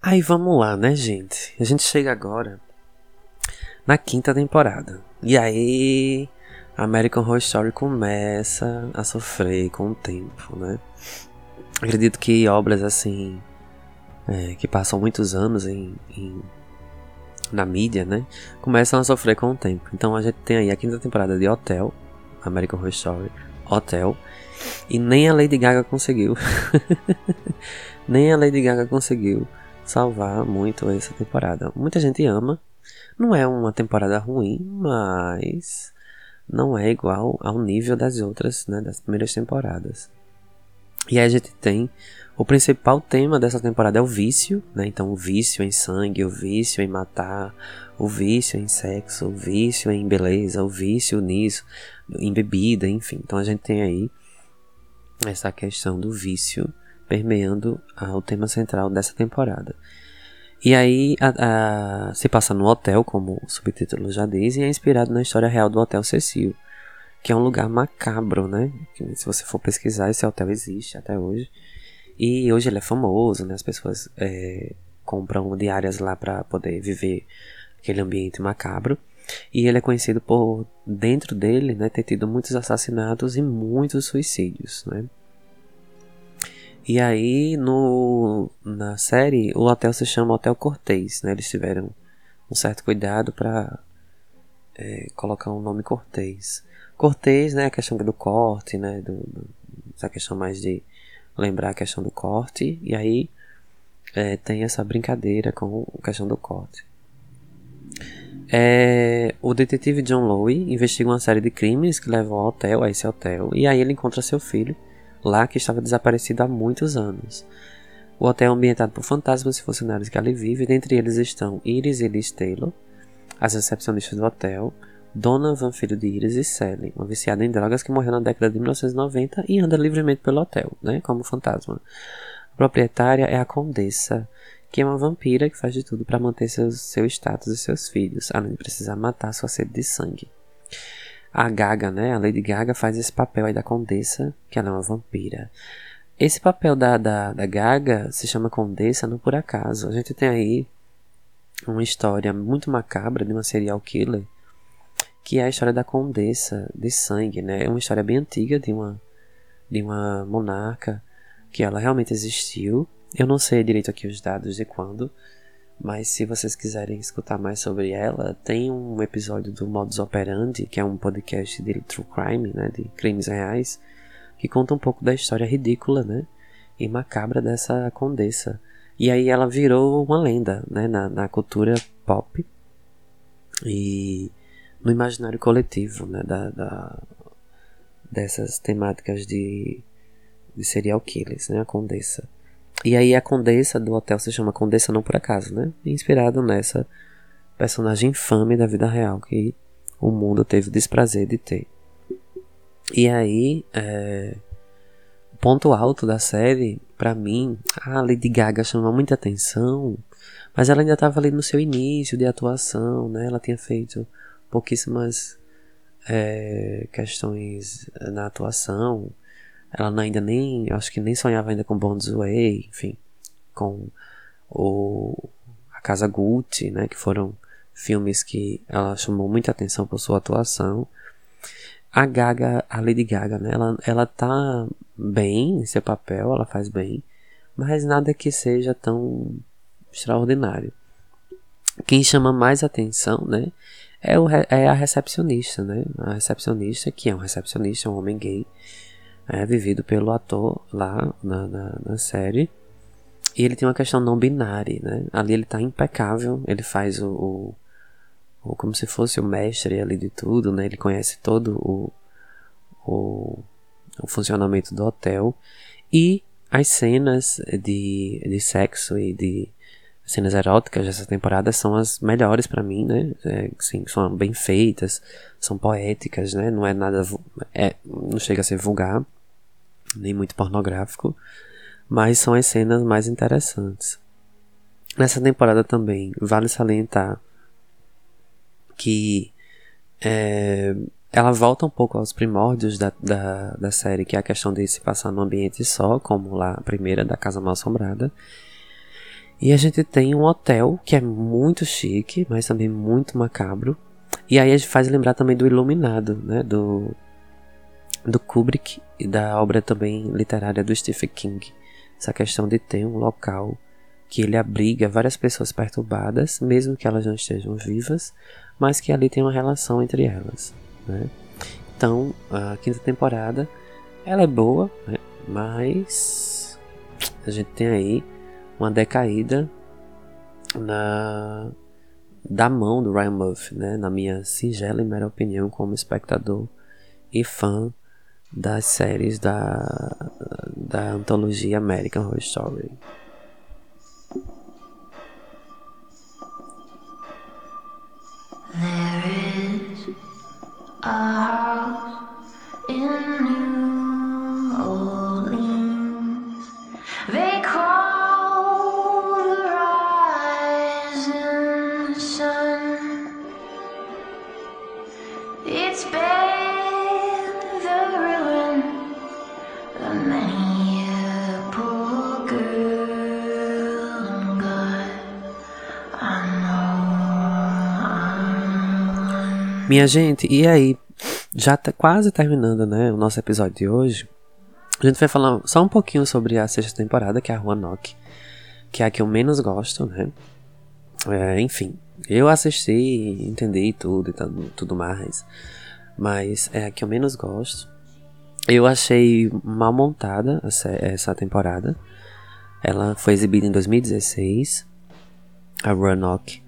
Aí vamos lá, né, gente? A gente chega agora na quinta temporada. E aí, American Horror Story começa a sofrer com o tempo, né? Acredito que obras assim, é, que passam muitos anos em, em, na mídia, né? Começam a sofrer com o tempo. Então a gente tem aí a quinta temporada de Hotel, American Horror Story, Hotel. E nem a Lady Gaga conseguiu. nem a Lady Gaga conseguiu salvar muito essa temporada. Muita gente ama. Não é uma temporada ruim, mas não é igual ao nível das outras, né, das primeiras temporadas. E aí a gente tem o principal tema dessa temporada é o vício, né? Então o vício em sangue, o vício em matar, o vício em sexo, o vício em beleza, o vício nisso, em bebida, enfim. Então a gente tem aí essa questão do vício permeando o tema central dessa temporada. E aí a, a, se passa no hotel, como o subtítulo já diz, e é inspirado na história real do Hotel Cecil, que é um lugar macabro, né? Que, se você for pesquisar, esse hotel existe até hoje. E hoje ele é famoso, né? As pessoas é, compram diárias lá para poder viver aquele ambiente macabro. E ele é conhecido por, dentro dele, né, ter tido muitos assassinatos e muitos suicídios, né? E aí, no, na série, o hotel se chama Hotel Cortez, né? Eles tiveram um certo cuidado para é, colocar um nome Cortez. Cortez, né? A questão do corte, né? Do, do, essa questão mais de lembrar a questão do corte. E aí, é, tem essa brincadeira com a questão do corte. É, o detetive John Lowe investiga uma série de crimes que levam ao hotel, a esse hotel, e aí ele encontra seu filho, lá que estava desaparecido há muitos anos. O hotel é ambientado por fantasmas e funcionários que ali vivem, dentre eles estão Iris e Liz Taylor, as recepcionistas do hotel, Donovan, filho de Iris, e Sally, uma viciada em drogas que morreu na década de 1990 e anda livremente pelo hotel, né, como fantasma. A proprietária é a condessa, que é uma vampira que faz de tudo para manter seus, seu status e seus filhos, além de precisar matar sua sede de sangue. A Gaga, né, a Lady Gaga faz esse papel aí da condessa, que ela é uma vampira. Esse papel da, da, da Gaga se chama Condessa não por acaso. A gente tem aí uma história muito macabra de uma serial killer, que é a história da Condessa de Sangue, né? É uma história bem antiga de uma, de uma monarca, que ela realmente existiu. Eu não sei direito aqui os dados de quando, mas se vocês quiserem escutar mais sobre ela, tem um episódio do Modus Operandi, que é um podcast de true crime, né, de crimes reais, que conta um pouco da história ridícula, né? E macabra dessa condessa. E aí ela virou uma lenda, né? Na, na cultura pop e no imaginário coletivo, né? Da, da dessas temáticas de, de serial killers, né? A condessa. E aí a condessa do hotel se chama Condessa não por acaso, né? Inspirado nessa personagem infame da vida real que o mundo teve o desprazer de ter. E aí, é, o ponto alto da série, para mim, a Lady Gaga chamou muita atenção, mas ela ainda estava ali no seu início de atuação, né? Ela tinha feito pouquíssimas é, questões na atuação. Ela ainda nem, acho que nem sonhava ainda com Bond's Way, enfim, com o A Casa Gucci, né? Que foram filmes que ela chamou muita atenção por sua atuação a Gaga, a Lady Gaga, né? Ela, ela tá bem em seu papel, ela faz bem, mas nada que seja tão extraordinário. Quem chama mais atenção, né? É, o, é a recepcionista, né? A recepcionista, que é um recepcionista, um homem gay, é vivido pelo ator lá na, na, na série. E ele tem uma questão não binária, né? Ali ele tá impecável, ele faz o, o ou como se fosse o mestre ali de tudo, né? Ele conhece todo o, o, o funcionamento do hotel e as cenas de, de sexo e de cenas eróticas dessa temporada são as melhores para mim, né? É, sim, são bem feitas, são poéticas, né? Não é nada, é, não chega a ser vulgar, nem muito pornográfico, mas são as cenas mais interessantes. Nessa temporada também vale salientar que é, ela volta um pouco aos primórdios da, da, da, série, que é a questão de se passar num ambiente só, como lá a primeira da Casa Mal Assombrada. E a gente tem um hotel que é muito chique, mas também muito macabro. E aí a gente faz lembrar também do Iluminado, né? Do, do Kubrick e da obra também literária do Stephen King. Essa questão de ter um local que ele abriga várias pessoas perturbadas, mesmo que elas não estejam vivas, mas que ali tem uma relação entre elas. Né? Então, a quinta temporada ela é boa, né? mas a gente tem aí uma decaída na da mão do Ryan Murphy, né? na minha singela e mera opinião como espectador e fã das séries da, da antologia American Horror Story. There is a house in Minha gente, e aí? Já tá quase terminando, né? O nosso episódio de hoje. A gente vai falar só um pouquinho sobre a sexta temporada, que é a Rua Nock, que é a que eu menos gosto, né? É, enfim, eu assisti, entendi tudo e tudo mais, mas é a que eu menos gosto. Eu achei mal montada essa temporada. Ela foi exibida em 2016, a Roanoke.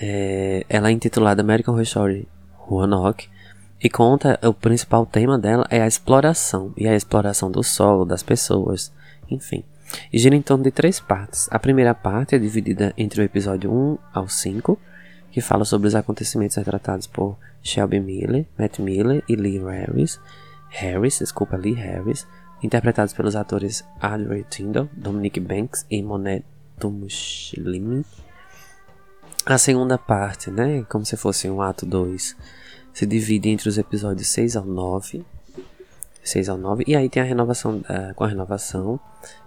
É, ela é intitulada American Horror Story Roanoke e conta o principal tema dela é a exploração e a exploração do solo, das pessoas, enfim. E gira em torno de três partes. A primeira parte é dividida entre o episódio 1 ao 5, que fala sobre os acontecimentos retratados por Shelby Miller, Matt Miller e Lee Harris. Harris, desculpa, Lee Harris, interpretados pelos atores Audrey Tyndall, Dominic Banks e Monet Tumushilimi. A segunda parte, né, como se fosse um ato 2, se divide entre os episódios 6 ao 9. 6 ao 9. E aí tem a renovação, uh, com a renovação,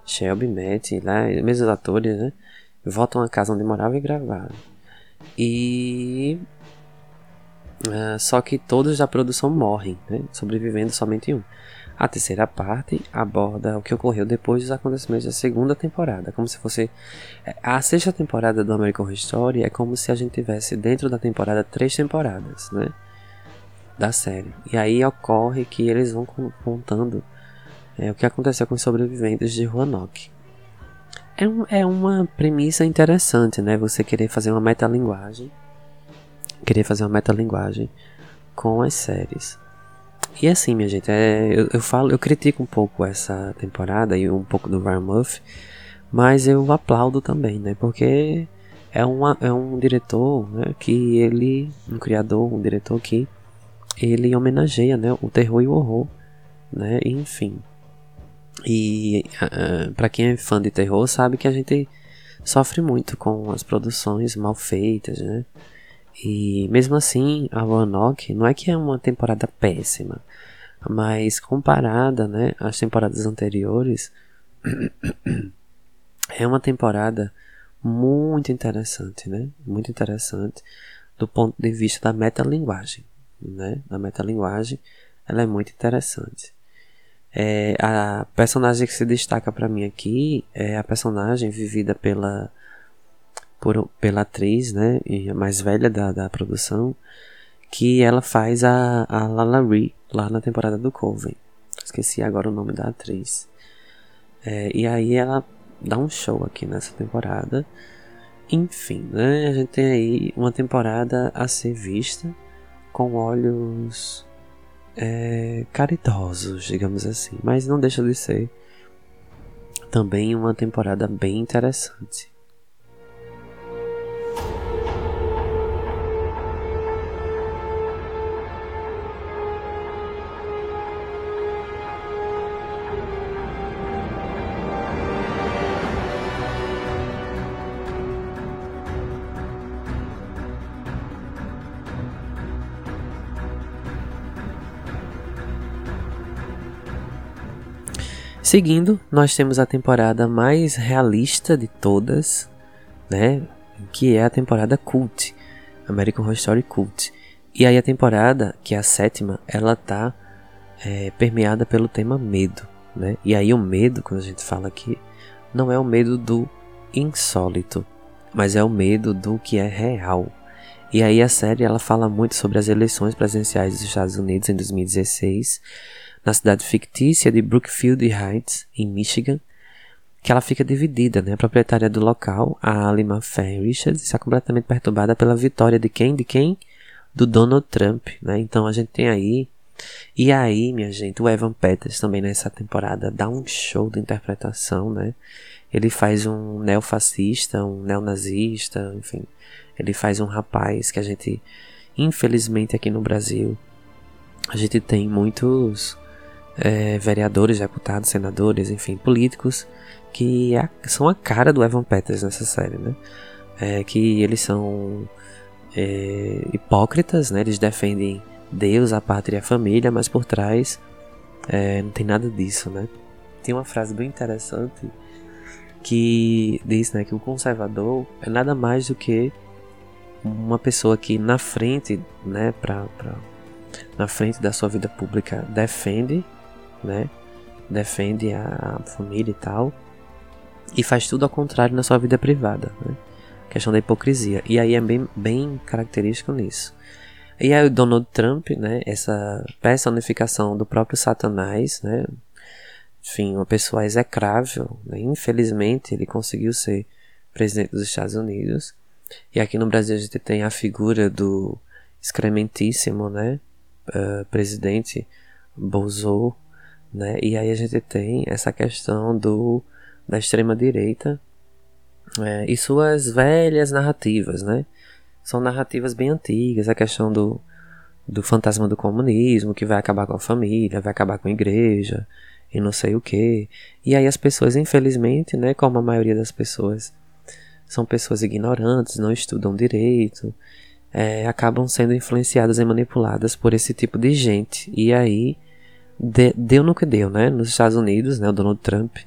Shelby, Matt, lá, mesmos atores, né, voltam à casa onde moravam e gravaram. E Uh, só que todos da produção morrem, né? sobrevivendo somente um. A terceira parte aborda o que ocorreu depois dos acontecimentos da segunda temporada, como se fosse é, a sexta temporada do American Horror Story é como se a gente tivesse dentro da temporada três temporadas, né, da série. E aí ocorre que eles vão contando é, o que aconteceu com os sobreviventes de Roanoke. É, um, é uma premissa interessante, né? Você querer fazer uma metalinguagem querer fazer uma metalinguagem com as séries. E assim, minha gente, é, eu, eu, falo, eu critico um pouco essa temporada e um pouco do Murphy, mas eu aplaudo também, né? Porque é, uma, é um diretor né, que ele, um criador, um diretor que ele homenageia, né, o terror e o horror, né? Enfim. E uh, para quem é fã de terror sabe que a gente sofre muito com as produções mal feitas, né? E mesmo assim, a Roanoke não é que é uma temporada péssima, mas comparada né, às temporadas anteriores, é uma temporada muito interessante, né? Muito interessante do ponto de vista da metalinguagem, né? Da metalinguagem, ela é muito interessante. É, a personagem que se destaca para mim aqui é a personagem vivida pela por, pela atriz, né, mais velha da, da produção, que ela faz a, a Lala Ree lá na temporada do Coven. Esqueci agora o nome da atriz. É, e aí ela dá um show aqui nessa temporada. Enfim, né, a gente tem aí uma temporada a ser vista com olhos é, caridosos, digamos assim. Mas não deixa de ser também uma temporada bem interessante. Seguindo, nós temos a temporada mais realista de todas, né? Que é a temporada Cult, American Horror Story Cult. E aí a temporada, que é a sétima, ela tá é, permeada pelo tema medo, né? E aí o medo, quando a gente fala aqui, não é o medo do insólito, mas é o medo do que é real. E aí a série ela fala muito sobre as eleições presidenciais dos Estados Unidos em 2016 na cidade fictícia de Brookfield Heights, em Michigan, que ela fica dividida, né? A proprietária do local, a Alima Faye Richards, está completamente perturbada pela vitória de quem? De quem? Do Donald Trump, né? Então a gente tem aí e aí, minha gente, o Evan Peters também nessa temporada dá um show de interpretação, né? Ele faz um neofascista, um neonazista, enfim. Ele faz um rapaz que a gente, infelizmente aqui no Brasil, a gente tem muitos é, vereadores, deputados, senadores, enfim, políticos que é são a cara do Evan Peters nessa série, né? É, que eles são é, hipócritas, né? Eles defendem Deus, a pátria e a família, mas por trás é, não tem nada disso, né? Tem uma frase bem interessante que diz, né, que o conservador é nada mais do que uma pessoa que na frente, né, pra, na frente da sua vida pública defende né? Defende a família e tal. E faz tudo ao contrário na sua vida privada, né? Questão da hipocrisia. E aí é bem, bem característico nisso. E aí o Donald Trump, né? Essa personificação do próprio Satanás, né? Enfim, uma pessoa execrável, né? Infelizmente ele conseguiu ser presidente dos Estados Unidos. E aqui no Brasil a gente tem a figura do excrementíssimo, né? Uh, presidente Bolsonaro, né? E aí a gente tem essa questão do da extrema direita é, e suas velhas narrativas, né? São narrativas bem antigas, a questão do, do fantasma do comunismo, que vai acabar com a família, vai acabar com a igreja, e não sei o que. E aí as pessoas, infelizmente, né, como a maioria das pessoas são pessoas ignorantes, não estudam direito, é, acabam sendo influenciadas e manipuladas por esse tipo de gente. E aí de, deu no que deu, né? Nos Estados Unidos, né, o Donald Trump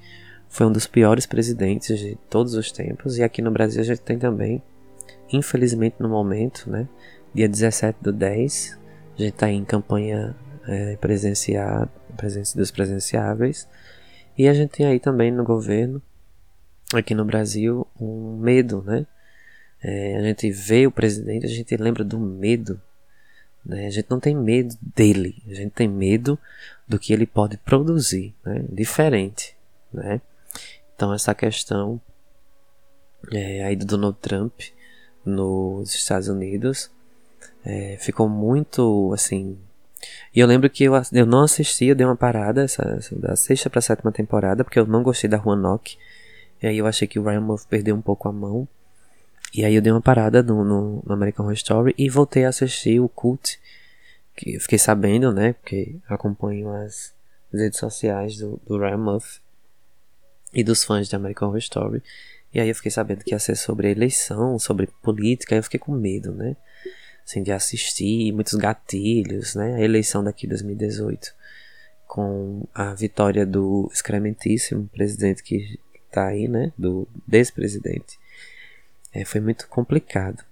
foi um dos piores presidentes de todos os tempos. E aqui no Brasil a gente tem também, infelizmente no momento, né? Dia 17 do 10, a gente está em campanha é, presenciar, dos presenciáveis. E a gente tem aí também no governo, aqui no Brasil, um medo, né? É, a gente vê o presidente, a gente lembra do medo. Né? A gente não tem medo dele, a gente tem medo do que ele pode produzir, né? diferente. Né? Então, essa questão é, aí do Donald Trump nos Estados Unidos é, ficou muito assim. E eu lembro que eu, eu não assisti, eu dei uma parada essa, essa da sexta para sétima temporada, porque eu não gostei da Roanoke. E aí eu achei que o Ryan Murphy perdeu um pouco a mão. E aí eu dei uma parada no, no, no American Horror Story e voltei a assistir o Cult. Que fiquei sabendo, né? Porque acompanho as, redes sociais do, do Ryan Murphy e dos fãs de American Horror Story. E aí eu fiquei sabendo que ia ser sobre eleição, sobre política, aí eu fiquei com medo, né? Assim, de assistir, muitos gatilhos, né? A eleição daqui de 2018, com a vitória do excrementíssimo presidente que tá aí, né? Do despresidente é, foi muito complicado.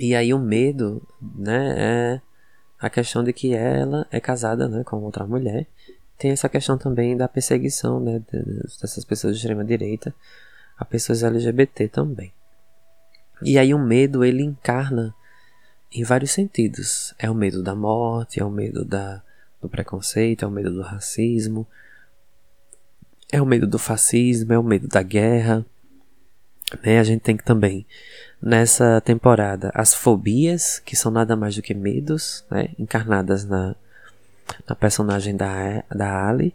E aí o medo, né, é a questão de que ela é casada, né, com outra mulher. Tem essa questão também da perseguição, né, dessas pessoas de extrema direita a pessoas LGBT também. E aí o medo ele encarna em vários sentidos. É o medo da morte, é o medo da, do preconceito, é o medo do racismo, é o medo do fascismo, é o medo da guerra, né, a gente tem que também, nessa temporada, as fobias, que são nada mais do que medos, né, encarnadas na, na personagem da, da Ali.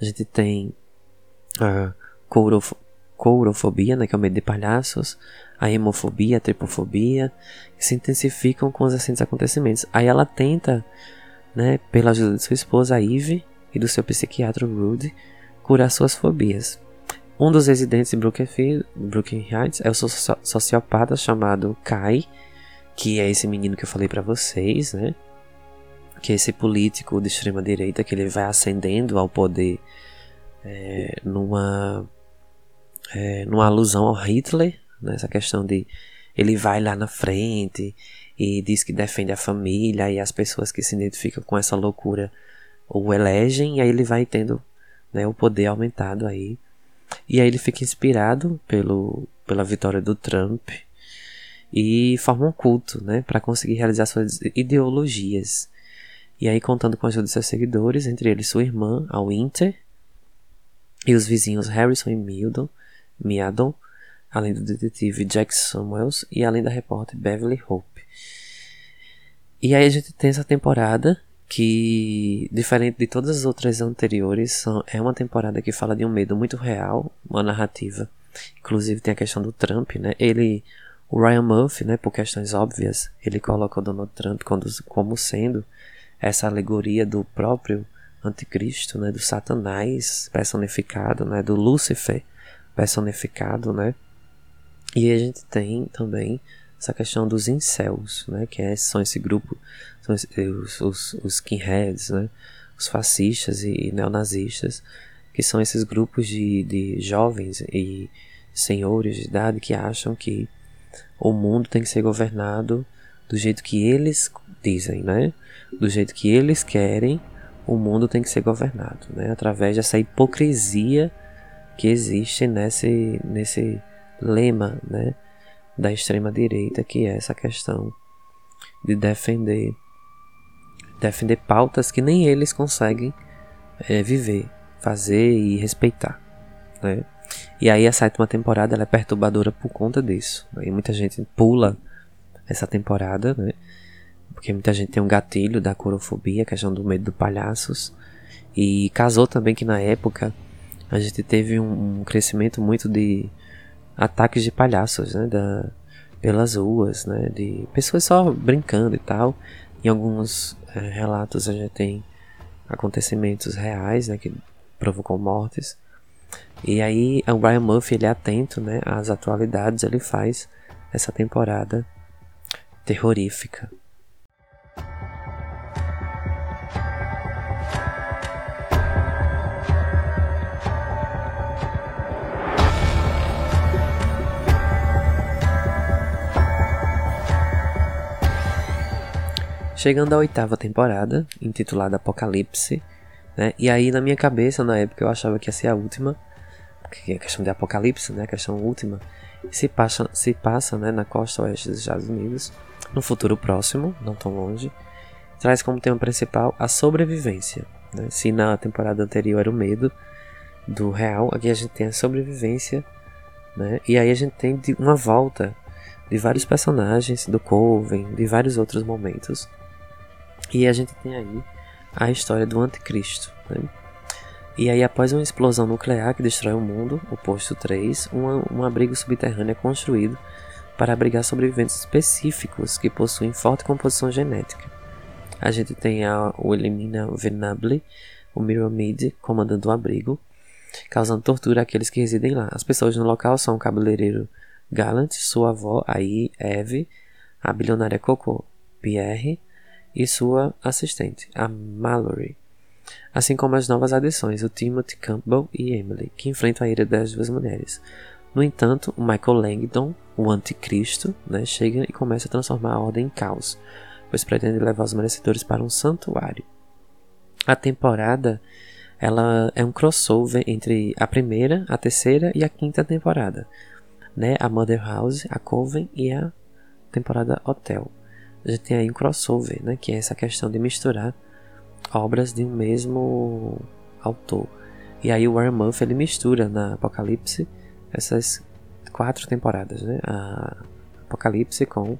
A gente tem a courof courofobia, né, que é o medo de palhaços, a hemofobia, a tripofobia, que se intensificam com os recentes acontecimentos. Aí ela tenta, né, pela ajuda de sua esposa, Eve, e do seu psiquiatra, Rudy, curar suas fobias. Um dos residentes de Brooklyn, Brooklyn Heights é o sociopata chamado Kai, que é esse menino que eu falei para vocês, né? Que é esse político de extrema direita que ele vai ascendendo ao poder é, numa é, numa alusão ao Hitler, né? questão de ele vai lá na frente e diz que defende a família e as pessoas que se identificam com essa loucura o elegem e aí ele vai tendo né, o poder aumentado aí e aí ele fica inspirado pelo, pela vitória do Trump e forma um culto, né, para conseguir realizar suas ideologias. E aí contando com a ajuda de seus seguidores, entre eles sua irmã, a Winter, e os vizinhos Harrison e Mildon, Miadon, além do detetive Jack Samuels e além da repórter Beverly Hope. E aí a gente tem essa temporada que, diferente de todas as outras anteriores, são, é uma temporada que fala de um medo muito real, uma narrativa. Inclusive tem a questão do Trump, né? Ele, o Ryan Murphy, né, por questões óbvias, ele coloca o Donald Trump como sendo essa alegoria do próprio anticristo, né, do Satanás personificado, né, do Lúcifer personificado, né? E a gente tem também essa questão dos incels, né, que é, são esse grupo, são os, os, os skinheads, né, os fascistas e neonazistas, que são esses grupos de, de jovens e senhores de idade que acham que o mundo tem que ser governado do jeito que eles dizem, né, do jeito que eles querem, o mundo tem que ser governado, né, através dessa hipocrisia que existe nesse, nesse lema, né, da extrema direita, que é essa questão de defender defender pautas que nem eles conseguem é, viver, fazer e respeitar, né? E aí a sétima temporada é perturbadora por conta disso. E muita gente pula essa temporada, né? Porque muita gente tem um gatilho da corofobia, questão do medo do palhaços. E casou também que na época a gente teve um crescimento muito de ataques de palhaços, né, da, pelas ruas, né, de pessoas só brincando e tal. Em alguns é, relatos a gente tem acontecimentos reais, né, que provocou mortes. E aí o Brian Murphy ele é atento né, às atualidades, ele faz essa temporada terrorífica. Chegando à oitava temporada, intitulada Apocalipse, né? E aí na minha cabeça, na época, eu achava que ia ser a última, porque a questão de Apocalipse, né? A questão última, se passa, se passa né, na costa oeste dos Estados Unidos, no futuro próximo, não tão longe, traz como tema principal a sobrevivência. Né? Se na temporada anterior era o medo do real, aqui a gente tem a sobrevivência, né? E aí a gente tem uma volta de vários personagens do Coven, de vários outros momentos e a gente tem aí a história do anticristo. Né? E aí, após uma explosão nuclear que destrói o mundo, o posto 3, um, um abrigo subterrâneo é construído para abrigar sobreviventes específicos que possuem forte composição genética. A gente tem a, o Elimina Venable, o Mirror comandando o abrigo, causando tortura àqueles que residem lá. As pessoas no local são o cabeleireiro Gallant, sua avó, aí Eve, a bilionária Coco Pierre, e sua assistente, a Mallory, assim como as novas adições, o Timothy Campbell e Emily, que enfrentam a ira das duas mulheres. No entanto, o Michael Langdon, o anticristo, né, chega e começa a transformar a ordem em caos, pois pretende levar os merecedores para um santuário. A temporada ela é um crossover entre a primeira, a terceira e a quinta temporada, né? A Mother House, a Coven e a temporada Hotel a gente tem aí um crossover, né, que é essa questão de misturar obras de um mesmo autor. E aí o Warren Murphy ele mistura na Apocalipse essas quatro temporadas, né? A Apocalipse com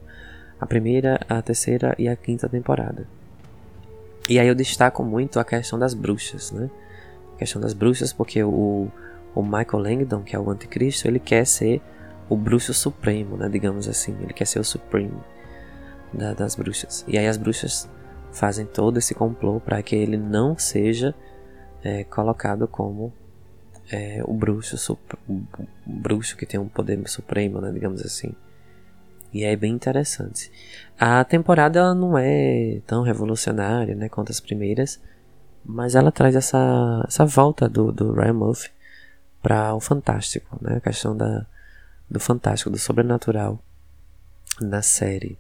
a primeira, a terceira e a quinta temporada. E aí eu destaco muito a questão das bruxas, né? A questão das bruxas porque o, o Michael Langdon, que é o anticristo, ele quer ser o bruxo supremo, né? Digamos assim, ele quer ser o supreme da, das bruxas. E aí as bruxas fazem todo esse complô para que ele não seja é, colocado como é, o bruxo o bruxo que tem um poder supremo, né, digamos assim. E é bem interessante. A temporada ela não é tão revolucionária, né, quanto as primeiras, mas ela traz essa, essa volta do, do Ryan Murphy para o fantástico, né, a questão da, do fantástico, do sobrenatural na série.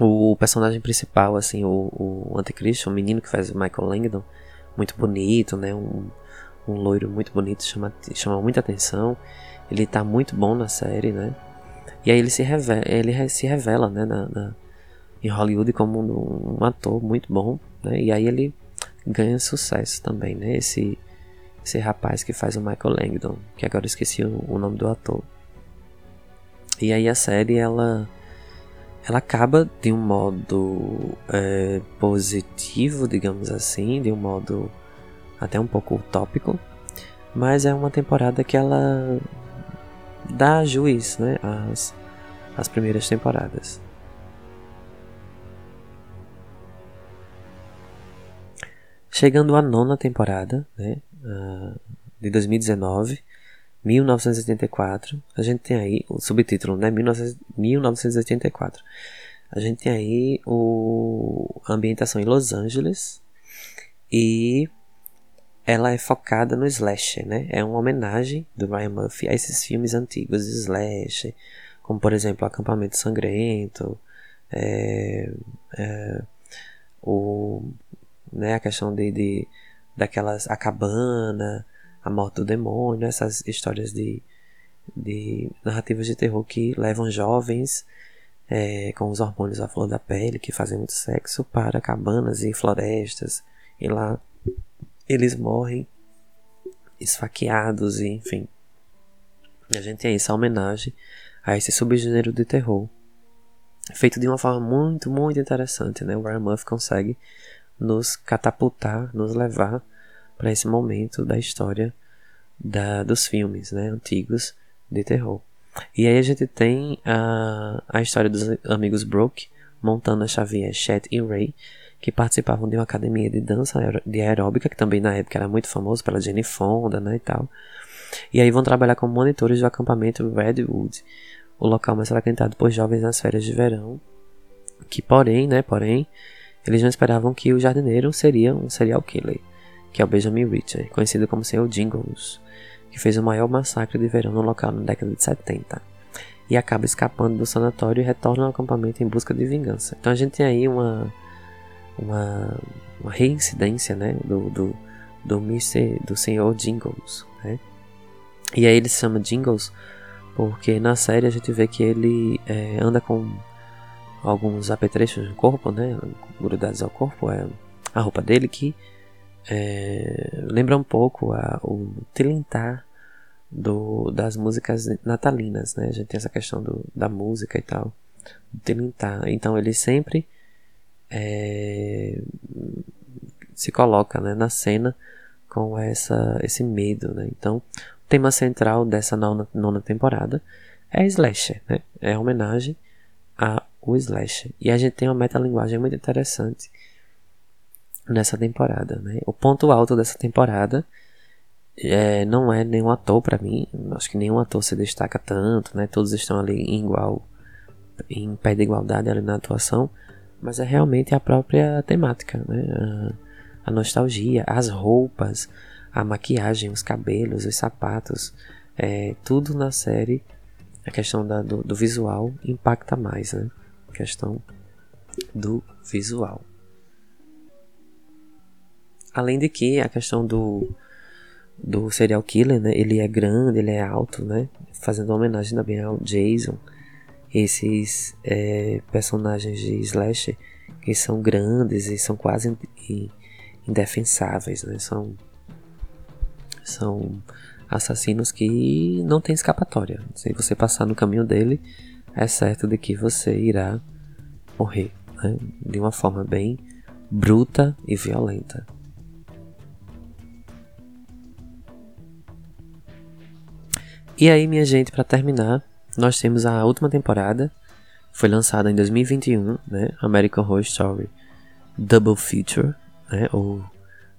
O personagem principal, assim, o, o anticristo, o menino que faz o Michael Langdon, muito bonito, né? Um, um loiro muito bonito, chama, chama muita atenção. Ele tá muito bom na série, né? E aí ele se revela, ele se revela né, na, na em Hollywood como um, um, ator muito bom, né? E aí ele ganha sucesso também, né? Esse, esse rapaz que faz o Michael Langdon, que agora eu esqueci o, o nome do ator. E aí a série, ela ela acaba de um modo é, positivo, digamos assim, de um modo até um pouco utópico, mas é uma temporada que ela dá juiz né, às, às primeiras temporadas. Chegando à nona temporada né, de 2019, 1984, a gente tem aí o subtítulo, né? 1984. A gente tem aí o, a ambientação em Los Angeles e ela é focada no slasher, né? É uma homenagem do Ryan Murphy a esses filmes antigos de slasher, como por exemplo Acampamento Sangrento, é, é, o, né, a questão de, de daquelas a cabana, a morte do demônio, essas histórias de, de narrativas de terror que levam jovens é, com os hormônios à flor da pele, que fazem muito sexo, para cabanas e florestas, e lá eles morrem esfaqueados, e enfim. E a gente tem essa homenagem a esse subgênero de terror, feito de uma forma muito, muito interessante, né? O Ryan Murphy consegue nos catapultar, nos levar para esse momento da história da, dos filmes né, antigos de terror. E aí a gente tem a, a história dos amigos Brooke, Montana Xavier, Chet e Ray, que participavam de uma academia de dança de aeróbica, que também na época era muito famoso pela Jenny Fonda, né, e tal. E aí vão trabalhar como monitores do acampamento Redwood, o local mais frequentado por jovens nas férias de verão, que porém, né, porém, eles não esperavam que o jardineiro seria um serial killer, que é o Benjamin Richard, conhecido como Sr. Jingles, que fez o maior massacre de verão no local na década de 70. E acaba escapando do sanatório e retorna ao acampamento em busca de vingança. Então a gente tem aí uma uma, uma reincidência né, do, do, do, Mr., do senhor Jingles. Né? E aí ele se chama Jingles porque na série a gente vê que ele é, anda com alguns apetrechos no corpo, né, grudados ao corpo, é a roupa dele que é, lembra um pouco a, o tilintar do, das músicas natalinas, né? A gente tem essa questão do, da música e tal, do tilintar. Então ele sempre é, se coloca né, na cena com essa, esse medo. Né? Então, o tema central dessa nona, nona temporada é slasher, né? é homenagem ao slasher. E a gente tem uma metalinguagem muito interessante nessa temporada. Né? O ponto alto dessa temporada é, não é nenhum ator para mim. Acho que nenhum ator se destaca tanto, né? Todos estão ali em igual, em pé de igualdade ali na atuação mas é realmente a própria temática, né? a, a nostalgia, as roupas, a maquiagem, os cabelos, os sapatos, é, tudo na série, a questão da, do, do, visual impacta mais, né? A questão do visual. Além de que a questão do, do serial killer, né? Ele é grande, ele é alto, né? Fazendo homenagem também ao Jason esses é, personagens de slasher que são grandes e são quase indefensáveis, né? São, são assassinos que não tem escapatória. Se você passar no caminho dele, é certo de que você irá morrer, né? De uma forma bem bruta e violenta. E aí, minha gente, para terminar, nós temos a última temporada, foi lançada em 2021, né? American Horror Story Double Feature, né? Ou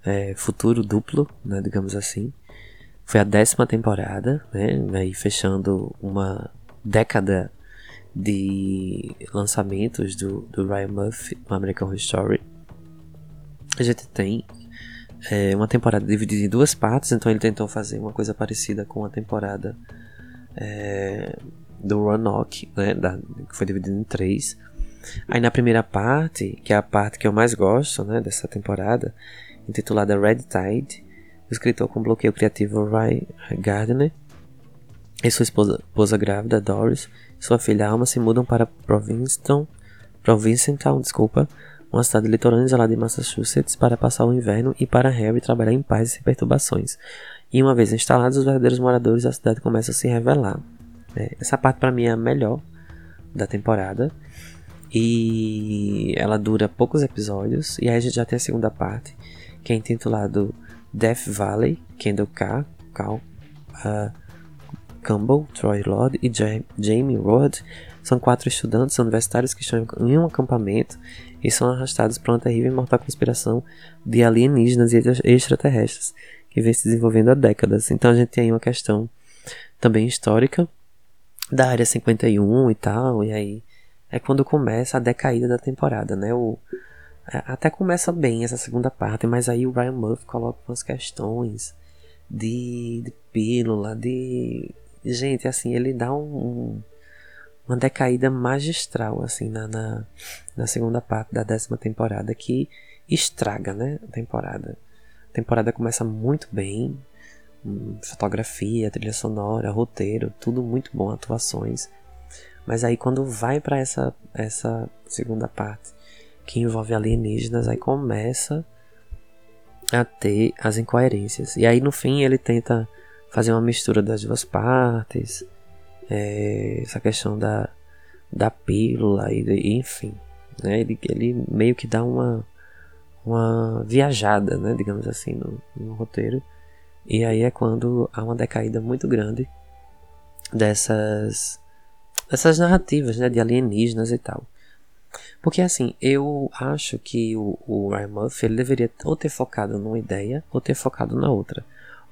é, futuro duplo, né? Digamos assim. Foi a décima temporada, né? Aí fechando uma década de lançamentos do, do Ryan Murphy American Horror Story. A gente tem é, uma temporada dividida em duas partes, então ele tentou fazer uma coisa parecida com a temporada é, do Roanoke, né, que foi dividido em três. Aí na primeira parte, que é a parte que eu mais gosto, né, dessa temporada, intitulada Red Tide, o escritor com bloqueio criativo Ray Gardner e sua esposa, esposa grávida Doris sua filha Alma se mudam para Provincetown, Provincetown, desculpa, uma cidade litorânea isolada de Massachusetts para passar o inverno e para Harry trabalhar em paz e sem perturbações. E uma vez instalados, os verdadeiros moradores da cidade começam a se revelar. É, essa parte para mim é a melhor da temporada. E ela dura poucos episódios. E aí a gente já tem a segunda parte, que é intitulado Death Valley, Kendall K, Cal, uh, Campbell, Troy Lord e Jamie Rod. São quatro estudantes universitários que estão em um acampamento e são arrastados para uma terrível e mortal conspiração de alienígenas e extraterrestres que vem se desenvolvendo há décadas. Então a gente tem aí uma questão também histórica da área 51 e tal, e aí é quando começa a decaída da temporada, né? O, até começa bem essa segunda parte, mas aí o Ryan Murphy coloca umas questões de, de pílula, de. Gente, assim, ele dá um, um, uma decaída magistral, assim, na, na, na, segunda parte da décima temporada, que estraga, né? A temporada. A temporada começa muito bem, fotografia, trilha sonora, roteiro, tudo muito bom, atuações. Mas aí quando vai para essa essa segunda parte que envolve alienígenas, aí começa a ter as incoerências. E aí no fim ele tenta fazer uma mistura das duas partes, é, essa questão da, da pílula e enfim, né? Ele, ele meio que dá uma uma viajada, né, digamos assim, no, no roteiro e aí é quando há uma decaída muito grande dessas, dessas narrativas né, de alienígenas e tal. Porque assim, eu acho que o, o Ryan Murphy ele deveria ou ter focado numa ideia ou ter focado na outra.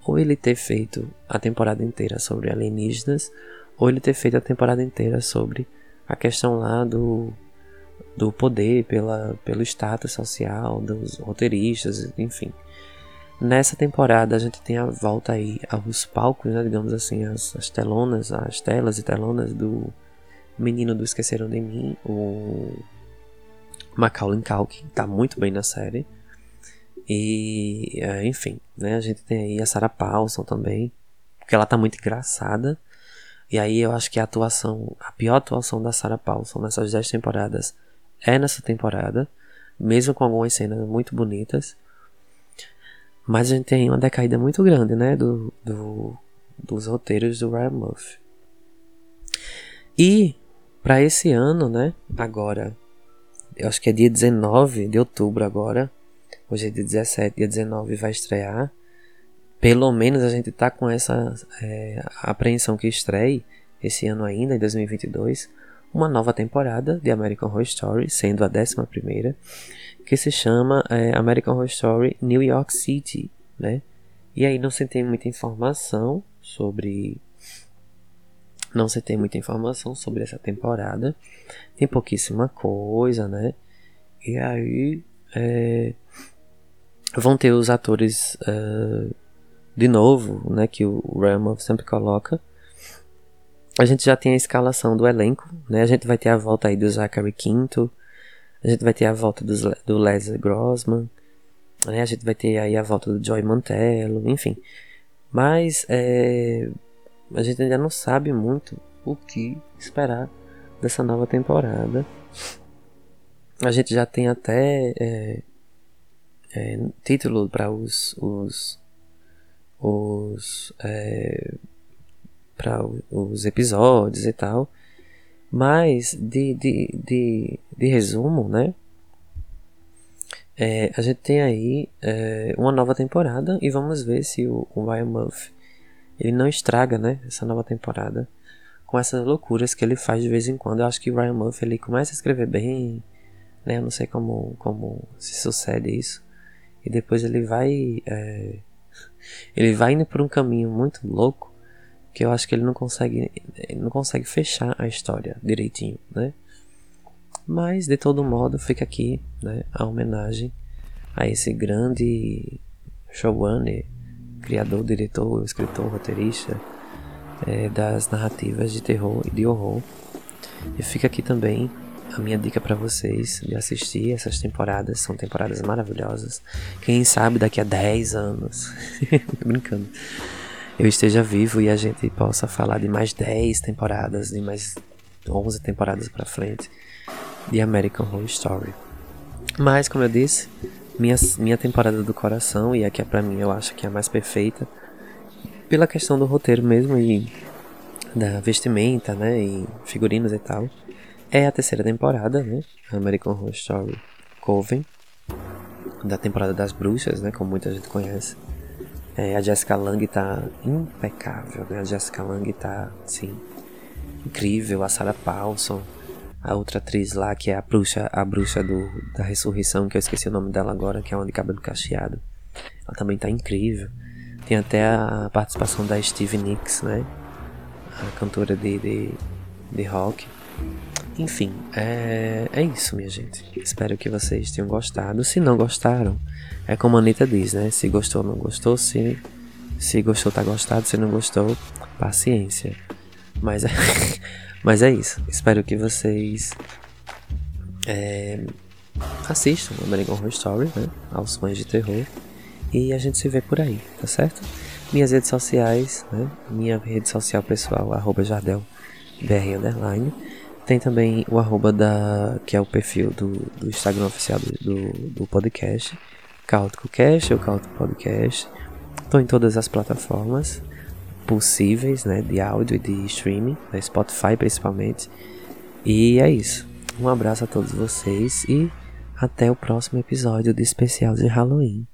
Ou ele ter feito a temporada inteira sobre alienígenas, ou ele ter feito a temporada inteira sobre a questão lá do, do poder, pela, pelo status social dos roteiristas, enfim. Nessa temporada a gente tem a volta aí aos palcos, né, digamos assim, as, as telonas, as telas e telonas do Menino do Esqueceram de Mim, o Macaulay Culkin, tá muito bem na série. E, é, enfim, né, a gente tem aí a Sarah Paulson também, porque ela tá muito engraçada. E aí eu acho que a atuação, a pior atuação da Sarah Paulson nessas 10 temporadas é nessa temporada, mesmo com algumas cenas muito bonitas. Mas a gente tem uma decaída muito grande, né? Do, do dos roteiros do Ryan Murphy. E para esse ano, né? Agora, eu acho que é dia 19 de outubro agora. Hoje é dia 17, dia 19 vai estrear. Pelo menos a gente tá com essa é, apreensão que estreie esse ano ainda, em 2022, uma nova temporada de American Horror Story, sendo a décima primeira que se chama é, American Horror Story New York City, né? E aí não se tem muita informação sobre não se tem muita informação sobre essa temporada. Tem pouquíssima coisa, né? E aí é, vão ter os atores uh, de novo, né? Que o Ramov sempre coloca. A gente já tem a escalação do elenco, né? A gente vai ter a volta aí do Zachary Quinto, a gente vai ter a volta do, do Leslie Grossman. Né? A gente vai ter aí a volta do Joy Mantello, enfim. Mas é, a gente ainda não sabe muito o que esperar dessa nova temporada. A gente já tem até é, é, título para os, os, os é, para os episódios e tal. Mas, de, de, de, de resumo, né? É, a gente tem aí é, uma nova temporada e vamos ver se o, o Ryan Murphy ele não estraga, né? Essa nova temporada com essas loucuras que ele faz de vez em quando. Eu acho que o Ryan Murphy ele começa a escrever bem, né? Eu não sei como, como se sucede isso. E depois ele vai. É, ele vai indo por um caminho muito louco que eu acho que ele não consegue ele não consegue fechar a história direitinho, né? Mas de todo modo fica aqui, né, a homenagem a esse grande showrunner, criador, diretor, escritor, roteirista é, das narrativas de terror e de horror. E fica aqui também a minha dica para vocês de assistir essas temporadas, são temporadas maravilhosas. Quem sabe daqui a 10 anos, brincando, eu esteja vivo e a gente possa falar de mais 10 temporadas, de mais 11 temporadas para frente de American Horror Story. Mas, como eu disse, minha, minha temporada do coração, e aqui é pra mim eu acho que é a mais perfeita, pela questão do roteiro mesmo e da vestimenta, né, e figurinos e tal, é a terceira temporada, né, American Horror Story Coven, da temporada das bruxas, né, como muita gente conhece. É, a Jessica Lange tá impecável, né? A Jessica Lange tá, assim, incrível. A Sarah Paulson, a outra atriz lá, que é a bruxa, a bruxa do, da ressurreição, que eu esqueci o nome dela agora, que é uma de cabelo cacheado. Ela também tá incrível. Tem até a participação da Stevie Nicks, né? A cantora de, de, de rock. Enfim, é, é isso, minha gente. Espero que vocês tenham gostado. Se não gostaram, é como a Anitta diz, né? Se gostou, não gostou. Se, se gostou, tá gostado. Se não gostou, paciência. Mas é, mas é isso. Espero que vocês é, assistam American Horror Story, né? Aos fãs de terror. E a gente se vê por aí, tá certo? Minhas redes sociais, né? Minha rede social pessoal, arroba jardel, br underline. Tem também o arroba da. que é o perfil do, do Instagram oficial do, do podcast. Caótico Cast ou Caótico Podcast. Estou em todas as plataformas possíveis, né? De áudio e de streaming, né, Spotify principalmente. E é isso. Um abraço a todos vocês e até o próximo episódio de especial de Halloween.